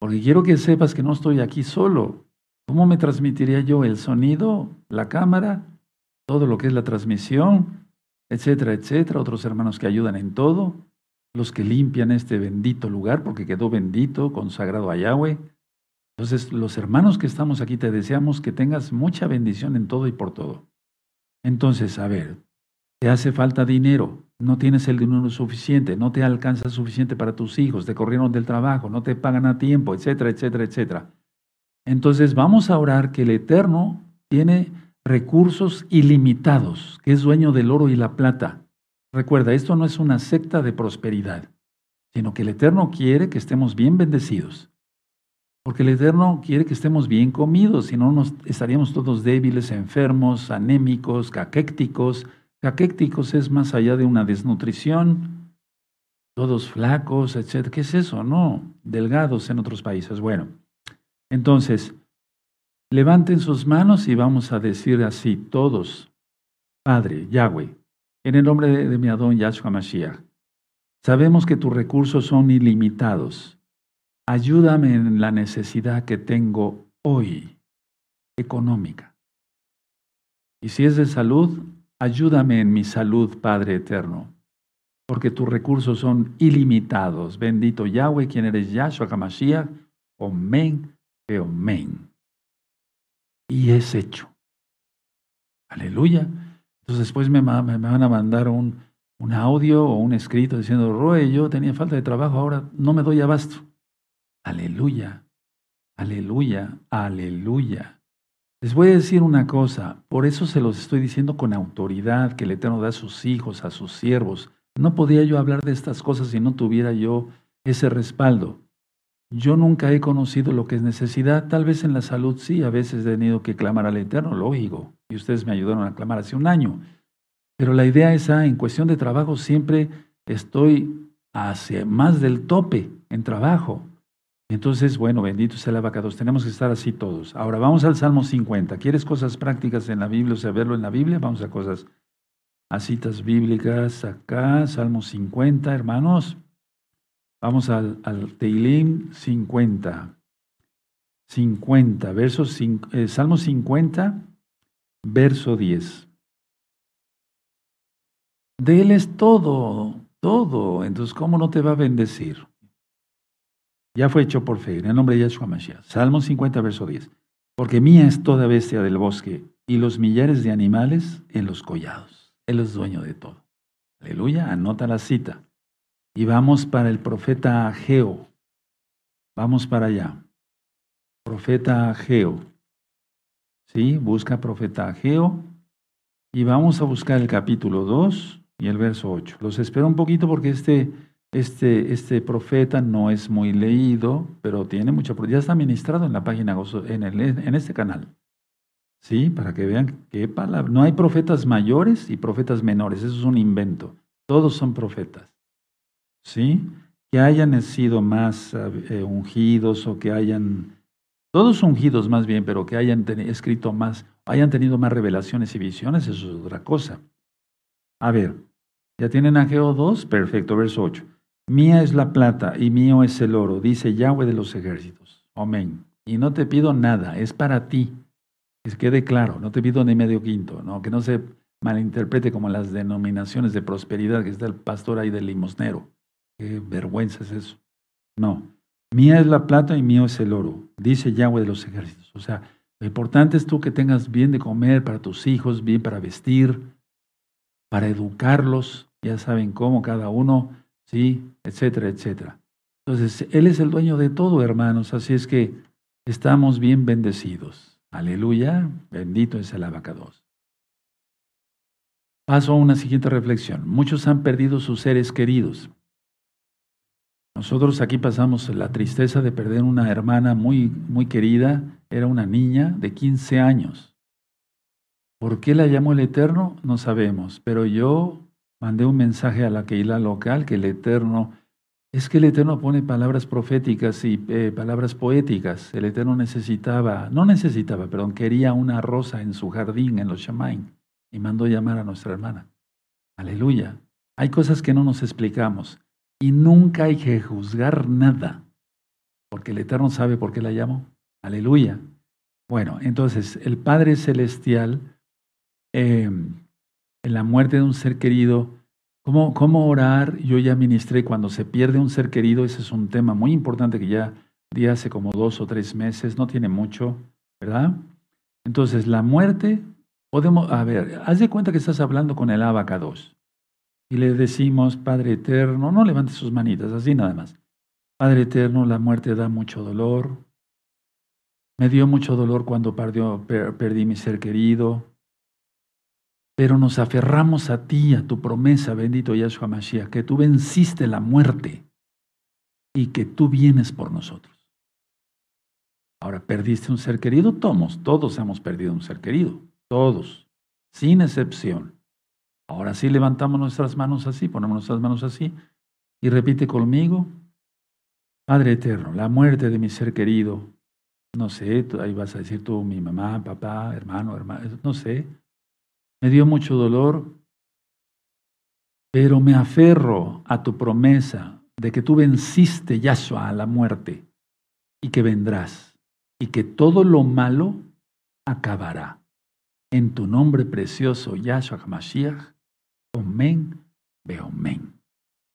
porque quiero que sepas que no estoy aquí solo. ¿Cómo me transmitiría yo el sonido, la cámara, todo lo que es la transmisión, etcétera, etcétera? Otros hermanos que ayudan en todo los que limpian este bendito lugar, porque quedó bendito, consagrado a Yahweh. Entonces, los hermanos que estamos aquí te deseamos que tengas mucha bendición en todo y por todo. Entonces, a ver, te hace falta dinero, no tienes el dinero suficiente, no te alcanza suficiente para tus hijos, te corrieron del trabajo, no te pagan a tiempo, etcétera, etcétera, etcétera. Entonces, vamos a orar que el Eterno tiene recursos ilimitados, que es dueño del oro y la plata. Recuerda, esto no es una secta de prosperidad, sino que el Eterno quiere que estemos bien bendecidos. Porque el Eterno quiere que estemos bien comidos, si no nos estaríamos todos débiles, enfermos, anémicos, caquécticos. Caquécticos es más allá de una desnutrición, todos flacos, etc. ¿Qué es eso? No, delgados en otros países. Bueno, entonces, levanten sus manos y vamos a decir así, todos, Padre, Yahweh, en el nombre de, mi Adón Yahshua Mashiach, sabemos que tus recursos son ilimitados. Ayúdame en la necesidad que tengo hoy, económica. Y si es de salud, ayúdame en mi salud, Padre Eterno, porque tus recursos son ilimitados. Bendito Yahweh, quien eres Yahshua HaMashiach, Omen, Omen. Y es hecho. Aleluya. Entonces después me, van a mandar un, un, audio o un escrito diciendo, Roe, yo tenía falta de trabajo, ahora no me doy abasto. Aleluya, aleluya, aleluya. Les voy a decir una cosa, por eso se los estoy diciendo con autoridad que el Eterno da a sus hijos, a sus siervos. No podía yo hablar de estas cosas si no tuviera yo ese respaldo. Yo nunca he conocido lo que es necesidad, tal vez en la salud sí, a veces he tenido que clamar al Eterno, lógico, y ustedes me ayudaron a clamar hace un año. Pero la idea esa, en cuestión de trabajo, siempre estoy hacia más del tope en trabajo. Entonces, bueno, bendito sea el abacados. Tenemos que estar así todos. Ahora vamos al Salmo 50. ¿Quieres cosas prácticas en la Biblia, o sea, verlo en la Biblia? Vamos a cosas, a citas bíblicas acá, Salmo 50, hermanos. Vamos al, Teilim 50. 50, versos, eh, Salmo 50, verso 10. De Él es todo, todo. Entonces, ¿cómo no te va a bendecir? Ya fue hecho por fe, en el nombre de Yahshua Mashiach. Salmo 50, verso 10. Porque mía es toda bestia del bosque y los millares de animales en los collados. Él es dueño de todo. Aleluya, anota la cita. Y vamos para el profeta Ageo. Vamos para allá. Profeta Ageo. ¿Sí? Busca profeta Ageo. Y vamos a buscar el capítulo 2 y el verso 8. Los espero un poquito porque este, este, este profeta no es muy leído, pero tiene mucha... Ya está ministrado en la página, en, este canal. ¿Sí? Para que vean qué palabra. No hay profetas mayores y profetas menores. Eso es un invento. Todos son profetas. ¿Sí? Que hayan sido más eh, ungidos o que hayan, todos ungidos más bien, pero que hayan escrito más, hayan tenido más revelaciones y visiones, eso es otra cosa. A ver, ¿ya tienen Ageo 2? Perfecto, verso 8. Mía es la plata y mío es el oro, dice Yahweh de los ejércitos. Amén. Y no te pido nada, es para ti. Que quede claro, no te pido ni medio quinto, ¿no? que no se malinterprete como las denominaciones de prosperidad que está el pastor ahí del limosnero. Qué vergüenza es eso. No, mía es la plata y mío es el oro, dice Yahweh de los ejércitos. O sea, lo importante es tú que tengas bien de comer para tus hijos, bien para vestir, para educarlos, ya saben cómo cada uno, sí, etcétera, etcétera. Entonces, Él es el dueño de todo, hermanos, así es que estamos bien bendecidos. Aleluya, bendito es el abacados. Paso a una siguiente reflexión. Muchos han perdido sus seres queridos. Nosotros aquí pasamos la tristeza de perder una hermana muy, muy querida. Era una niña de 15 años. ¿Por qué la llamó el Eterno? No sabemos. Pero yo mandé un mensaje a la Keila local que el Eterno, es que el Eterno pone palabras proféticas y eh, palabras poéticas. El Eterno necesitaba, no necesitaba, perdón, quería una rosa en su jardín, en los Shamaim y mandó llamar a nuestra hermana. Aleluya. Hay cosas que no nos explicamos y nunca hay que juzgar nada, porque el Eterno sabe por qué la llamó. Aleluya. Bueno, entonces el Padre Celestial, em, en la muerte de un ser querido, ¿cómo, ¿cómo orar? Yo ya ministré cuando se pierde un ser querido, ese es un tema muy importante que ya di hace como dos o tres meses, no tiene mucho, ¿verdad? Entonces, la muerte Podemos, a ver, haz de cuenta que estás hablando con el abacados y le decimos, Padre Eterno, no levante sus manitas, así nada más. Padre Eterno, la muerte da mucho dolor. Me dio mucho dolor cuando perdí mi ser querido. Pero nos aferramos a ti, a tu promesa, bendito Yahshua Mashiach, que tú venciste la muerte y que tú vienes por nosotros. Ahora, ¿perdiste un ser querido? Todos, todos hemos perdido un ser querido. Todos, sin excepción. Ahora sí levantamos nuestras manos así, ponemos nuestras manos así y repite conmigo, Padre Eterno, la muerte de mi ser querido, no sé, ahí vas a decir tú, mi mamá, papá, hermano, hermano, no sé, me dio mucho dolor, pero me aferro a tu promesa de que tú venciste Yahshua a la muerte y que vendrás y que todo lo malo acabará. En tu nombre precioso, Yahshua HaMashiach, Omen, Beomen.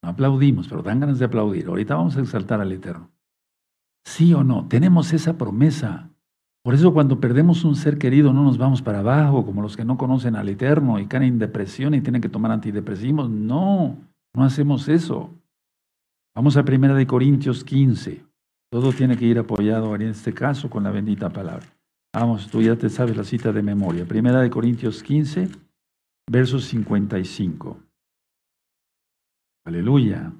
No aplaudimos, pero dan ganas de aplaudir. Ahorita vamos a exaltar al Eterno. Sí o no, tenemos esa promesa. Por eso cuando perdemos un ser querido no nos vamos para abajo, como los que no conocen al Eterno y caen en depresión y tienen que tomar antidepresivos. No, no hacemos eso. Vamos a 1 de Corintios 15. Todo tiene que ir apoyado en este caso con la bendita palabra. Vamos, tú ya te sabes la cita de memoria. Primera de Corintios 15, versos 55. Aleluya.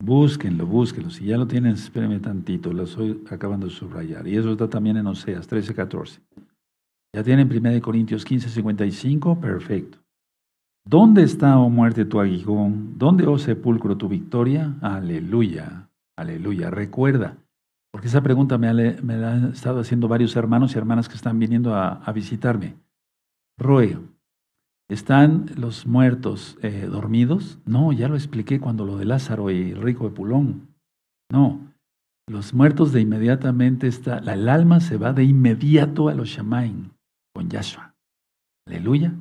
Búsquenlo, búsquenlo. Si ya lo tienen, espérenme tantito, lo estoy acabando de subrayar. Y eso está también en Oseas 13, 14. ¿Ya tienen Primera de Corintios 15, 55? Perfecto. ¿Dónde está, oh muerte, tu aguijón? ¿Dónde, oh sepulcro, tu victoria? Aleluya, aleluya. Recuerda, porque esa pregunta me, la han estado haciendo varios hermanos y hermanas que están viniendo a, visitarme. Roe, ¿están los muertos eh, dormidos? No, ya lo expliqué cuando lo de Lázaro y rico de Pulón. No, los muertos de inmediatamente está, el alma se va de inmediato a los Shamaim con Yahshua. Aleluya.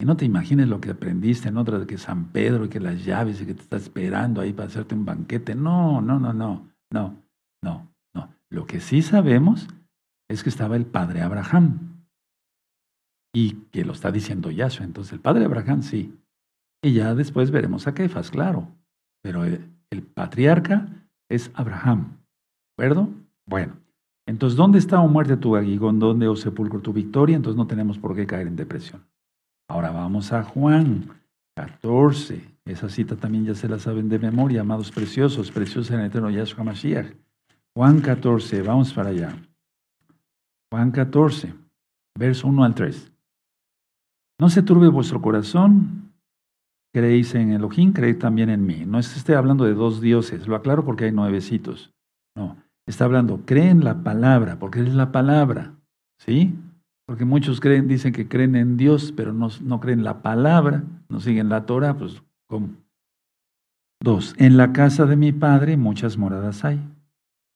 Y no te imagines lo que aprendiste en otra de que San Pedro y que las llaves y que te está esperando ahí para hacerte un banquete. No, no, no, no, no. No, no. Lo que sí sabemos es que estaba el padre Abraham. Y que lo está diciendo Yahshua. Entonces, el padre Abraham sí. Y ya después veremos a Kefas, claro. Pero el, patriarca es Abraham. ¿De acuerdo? Bueno. Entonces, ¿dónde está o muerte tu aguijón? ¿Dónde o sepulcro tu victoria? Entonces no tenemos por qué caer en depresión. Ahora vamos a Juan 14. Esa cita también ya se la saben de memoria, amados preciosos, preciosos en el eterno Yahshua Mashiach. Juan 14, vamos para allá. Juan 14, verso 1 al 3. No se turbe vuestro corazón, creéis en Elohim, creéis también en mí. No es esté hablando de dos dioses, lo aclaro porque hay nuevecitos. No, está hablando, creen en la palabra, porque es la palabra, ¿sí? Porque muchos creen, dicen que creen en Dios, pero no, no creen la palabra, no siguen la Torah, pues ¿cómo? Dos, en la casa de mi padre muchas moradas hay.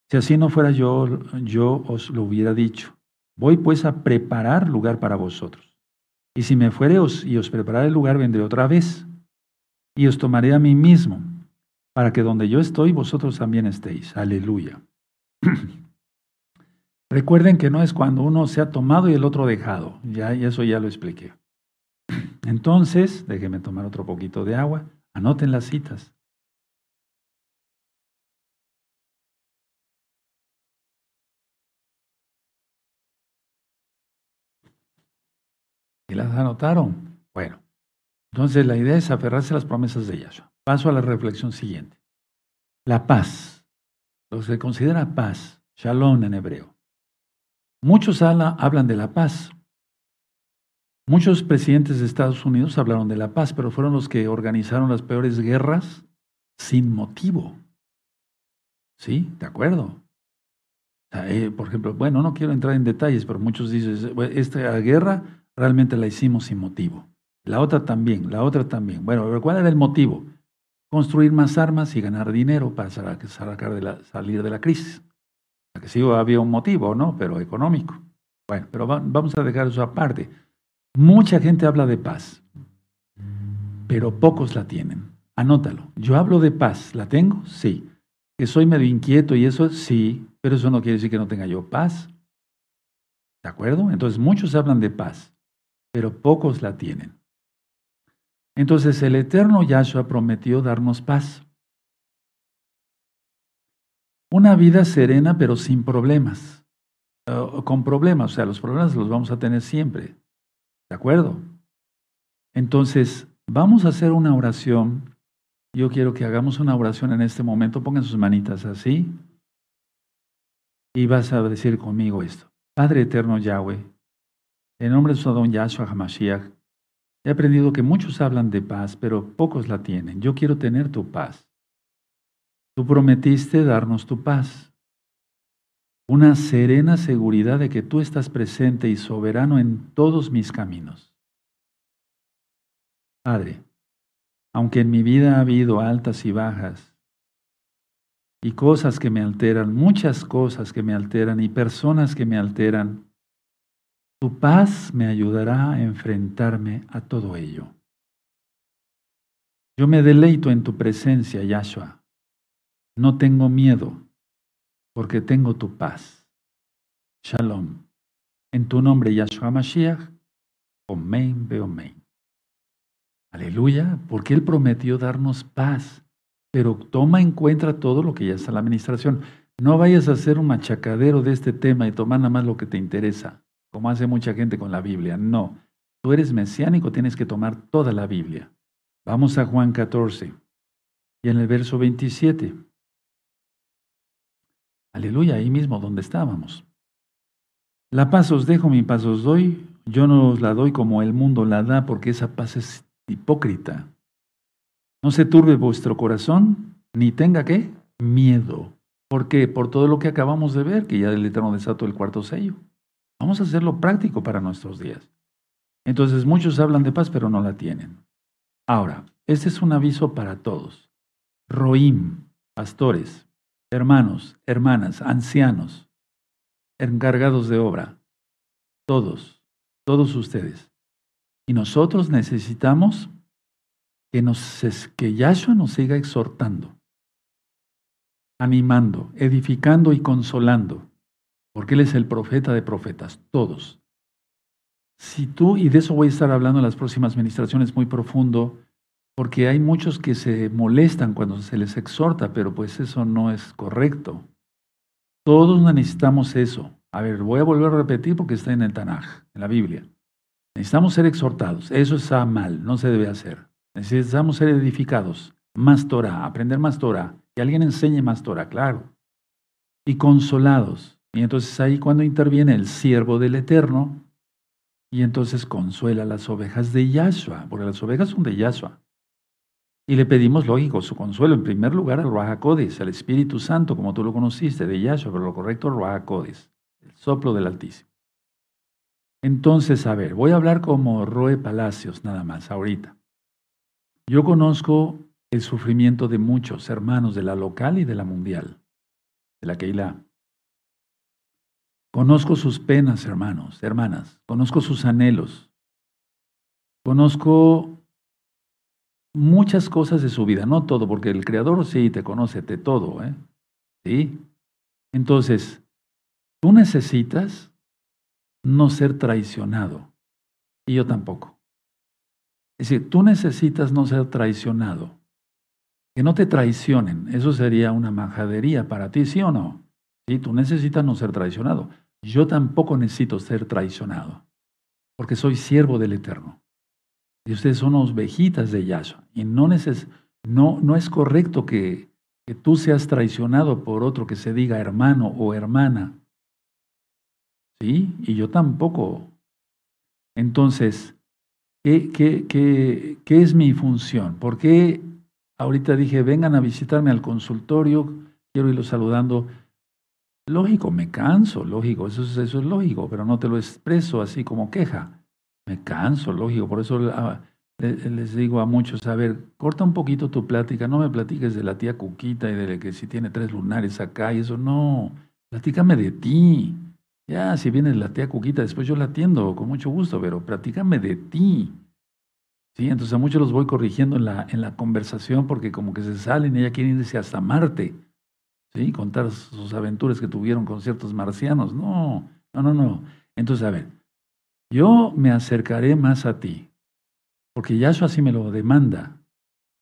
Si así no fuera yo, yo os lo hubiera dicho. Voy pues a preparar lugar para vosotros. Y si me fuere y os prepararé el lugar, vendré otra vez. Y os tomaré a mí mismo, para que donde yo estoy, vosotros también estéis. Aleluya. Recuerden que no es cuando uno se ha tomado y el otro dejado. Ya, eso ya lo expliqué. Entonces, déjenme tomar otro poquito de agua. Anoten las citas. ¿Y las anotaron? Bueno, entonces la idea es aferrarse a las promesas de Yahshua. Paso a la reflexión siguiente. La paz. Lo que se considera paz, shalom en hebreo. Muchos hablan de la paz. Muchos presidentes de Estados Unidos hablaron de la paz, pero fueron los que organizaron las peores guerras sin motivo. ¿Sí? ¿De acuerdo? Eh, por ejemplo, bueno, no quiero entrar en detalles, pero muchos dicen, esta guerra realmente la hicimos sin motivo. La otra también, la otra también. Bueno, ¿cuál era el motivo? Construir más armas y ganar dinero para salir de la crisis. Que sí había un motivo, ¿no? Pero económico. Bueno, pero vamos a dejar eso aparte. Mucha gente habla de paz, pero pocos la tienen. Anótalo. Yo hablo de paz. ¿La tengo? Sí. Que soy medio inquieto y eso sí, pero eso no quiere decir que no tenga yo paz. ¿De acuerdo? Entonces muchos hablan de paz, pero pocos la tienen. Entonces el eterno Yahshua prometió darnos paz. Una vida serena pero sin problemas. con problemas, o sea, los problemas los vamos a tener siempre. ¿De acuerdo? Entonces, vamos a hacer una oración. Yo quiero que hagamos una oración en este momento. Pongan sus manitas así. Y vas a decir conmigo esto. Padre eterno Yahweh, en nombre de su don Yahshua HaMashiach, he aprendido que muchos hablan de paz, pero pocos la tienen. Yo quiero tener tu paz. Tú prometiste darnos tu paz, una serena seguridad de que tú estás presente y soberano en todos mis caminos. Padre, aunque en mi vida ha habido altas y bajas, y cosas que me alteran, muchas cosas que me alteran y personas que me alteran, tu paz me ayudará a enfrentarme a todo ello. Yo me deleito en tu presencia, Yahshua. No tengo miedo, porque tengo tu paz. Shalom. En tu nombre, Yahshua Mashiach, Omen Beomen. Aleluya, porque Él prometió darnos paz, pero toma en cuenta todo lo que ya está la administración. No vayas a hacer un machacadero de este tema y tomar nada más lo que te interesa, como hace mucha gente con la Biblia. No, tú eres mesiánico, tienes que tomar toda la Biblia. Vamos a Juan 14 y en el verso 27. Aleluya, ahí mismo donde estábamos. La paz os dejo, mi paz os doy. Yo no os la doy como el mundo la da, porque esa paz es hipócrita. No se turbe vuestro corazón, ni tenga qué miedo. Porque por todo lo que acabamos de ver, que ya el Eterno desató el cuarto sello. Vamos a hacerlo práctico para nuestros días. Entonces muchos hablan de paz, pero no la tienen. Ahora, este es un aviso para todos. Roim, pastores, hermanos, hermanas, ancianos, encargados de obra, todos, todos ustedes. Y nosotros necesitamos que, nos, que Yahshua nos siga exhortando, animando, edificando y consolando, porque Él es el profeta de profetas, todos. Si tú, y de eso voy a estar hablando en las próximas administraciones muy profundo, porque hay muchos que se molestan cuando se les exhorta, pero pues eso no es correcto. Todos necesitamos eso. A ver, voy a volver a repetir porque está en el Tanaj, en la Biblia. Necesitamos ser exhortados. Eso está mal, no se debe hacer. Necesitamos ser edificados. Más Torah, aprender más Torah. Que alguien enseñe más Torah, claro. Y consolados. Y entonces ahí cuando interviene el siervo del Eterno, y entonces consuela las ovejas de Yahshua, porque las ovejas son de Yahshua. Y le pedimos, lógico, su consuelo en primer lugar al Ruach HaKodes, al Espíritu Santo, como tú lo conociste, de Yahshua, pero lo correcto HaKodes, el soplo del Altísimo. Entonces, a ver, voy a hablar como Roe Palacios nada más, ahorita. Yo conozco el sufrimiento de muchos hermanos de la local y de la mundial, de la Keilah. Conozco sus penas, hermanos, hermanas, conozco sus anhelos, conozco muchas cosas de su vida, no todo, porque el Creador sí te conoce de todo, ¿eh? ¿Sí? Entonces, tú necesitas no ser traicionado, y yo tampoco. Es decir, tú necesitas no ser traicionado, que no te traicionen, eso sería una majadería para ti, ¿sí o no? Sí, tú necesitas no ser traicionado. Yo tampoco necesito ser traicionado, porque soy siervo del Eterno. Y ustedes son ovejitas de Yahshua. Y no, no, es correcto que, que tú seas traicionado por otro que se diga hermano o hermana. ¿Sí? Y yo tampoco. Entonces, ¿qué, es mi función? ¿Por qué ahorita dije, vengan a visitarme al consultorio? Quiero irlo saludando. Lógico, me canso, lógico, eso eso es lógico, pero no te lo expreso así como queja. Me canso, lógico. Por eso ah, les digo a muchos, a ver, corta un poquito tu plática. No me platiques de la tía Cuquita y de que si tiene tres lunares acá y eso. No, platícame de ti. Ya, si viene la tía Cuquita, después yo la atiendo con mucho gusto, pero platícame de ti. Sí, entonces a muchos los voy corrigiendo en la, en la conversación porque como que se salen y ya quieren irse hasta Marte. ¿Sí? Contar sus aventuras que tuvieron con ciertos marcianos. No, no, no, no. Entonces, a ver, yo me acercaré más a ti, porque Yahshua así me lo demanda,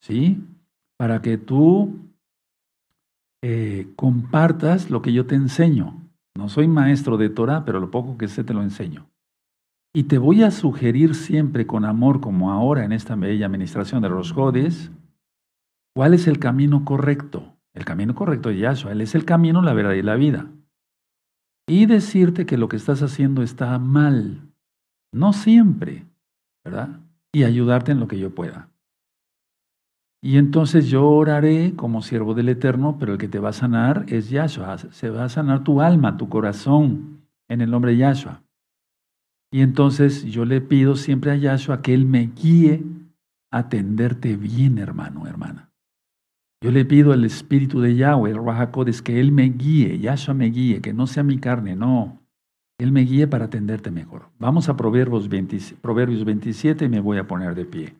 ¿sí? Para que tú eh, compartas lo que yo te enseño. No soy maestro de Torah, pero lo poco que sé te lo enseño. Y te voy a sugerir siempre con amor, como ahora en esta bella administración de los Jodes, cuál es el camino correcto. El camino correcto de Yahshua. Él es el camino, la verdad y la vida. Y decirte que lo que estás haciendo está mal. No siempre, ¿verdad? Y ayudarte en lo que yo pueda. Y entonces yo oraré como siervo del Eterno, pero el que te va a sanar es Yahshua. Se va a sanar tu alma, tu corazón, en el nombre de Yahshua. Y entonces yo le pido siempre a Yahshua que Él me guíe a atenderte bien, hermano, hermana. Yo le pido al Espíritu de Yahweh, el Rahakodes, que Él me guíe, Yahshua me guíe, que no sea mi carne, no. Él me guíe para atenderte mejor. Vamos a Proverbios, 27 y me voy a poner de pie.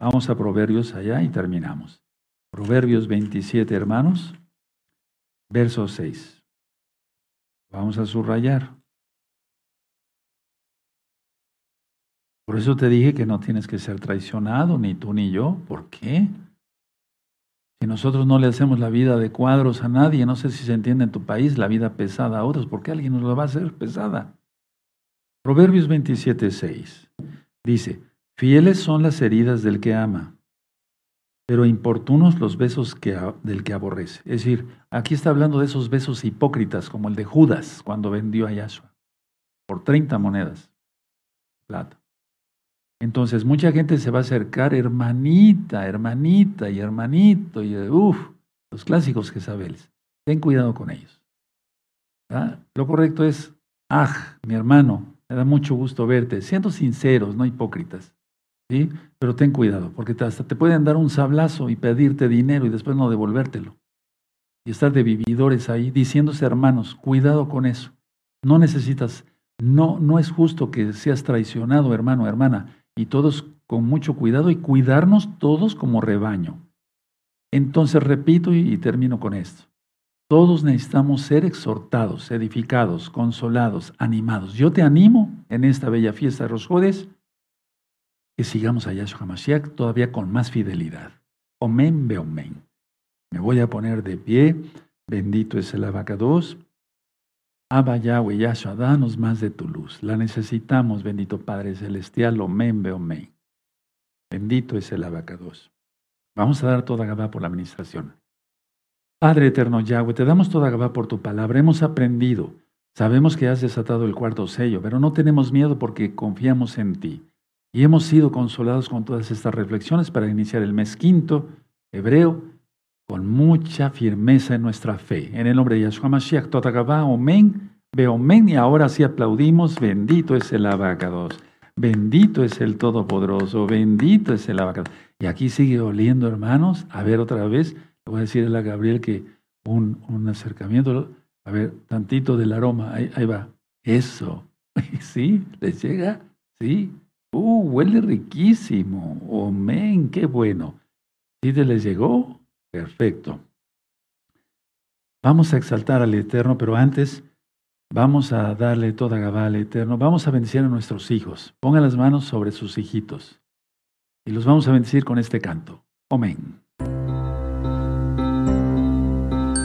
Vamos a Proverbios allá y terminamos. Proverbios 27, hermanos, verso 6. Vamos a subrayar. Por eso te dije que no tienes que ser traicionado, ni tú ni yo. ¿Por qué? Si nosotros no le hacemos la vida de cuadros a nadie, no sé si se entiende en tu país, la vida pesada a otros, ¿por qué alguien nos la va a hacer pesada? Proverbios 27, 6 dice, fieles son las heridas del que ama, pero importunos los besos que, del que aborrece. Es decir, aquí está hablando de esos besos hipócritas, como el de Judas cuando vendió a Yahshua, por 30 monedas plata. Entonces mucha gente se va a acercar, hermanita, hermanita y hermanito, y uff, los clásicos Jezabeles. Ten cuidado con ellos. Lo correcto es, ah, mi hermano, me da mucho gusto verte, siendo sinceros, no hipócritas. ¿sí? Pero ten cuidado, porque hasta te pueden dar un sablazo y pedirte dinero y después no devolvértelo. Y estar de vividores ahí, diciéndose hermanos, cuidado con eso. No necesitas, no, no es justo que seas traicionado, hermano, hermana y todos con mucho cuidado y cuidarnos todos como rebaño. Entonces repito y, termino con esto. Todos necesitamos ser exhortados, edificados, consolados, animados. Yo te animo en esta bella fiesta de los Jodes que sigamos a Yahshua HaMashiach todavía con más fidelidad. Omen be omen. Me voy a poner de pie. Bendito es el abacados. Abba Yahweh Yahshua, danos más de tu luz. La necesitamos, bendito Padre Celestial, omen, omen. Bendito es el abacados. Vamos a dar toda Gabá por la administración. Padre eterno Yahweh, te damos toda Gabá por tu palabra. Hemos aprendido. Sabemos que has desatado el cuarto sello, pero no tenemos miedo porque confiamos en ti. Y hemos sido consolados con todas estas reflexiones para iniciar el mes quinto hebreo, con mucha firmeza en nuestra fe. En el nombre de Yahshua Mashiach, Totagabá, Omen, Beomen, y ahora sí aplaudimos, bendito es el abacados, bendito es el Todopoderoso, bendito es el abacados. Y aquí sigue oliendo, hermanos, a ver otra vez, le voy a decir a Gabriel que un, un acercamiento, a ver, tantito del aroma, ahí, va, eso, sí, les llega, sí, uh, huele riquísimo, Omen, qué bueno. ¿Sí les llegó? Perfecto. Vamos a exaltar al Eterno, pero antes vamos a darle toda Gabá al Eterno. Vamos a bendecir a nuestros hijos. Pongan las manos sobre sus hijitos y los vamos a bendecir con este canto. Amén.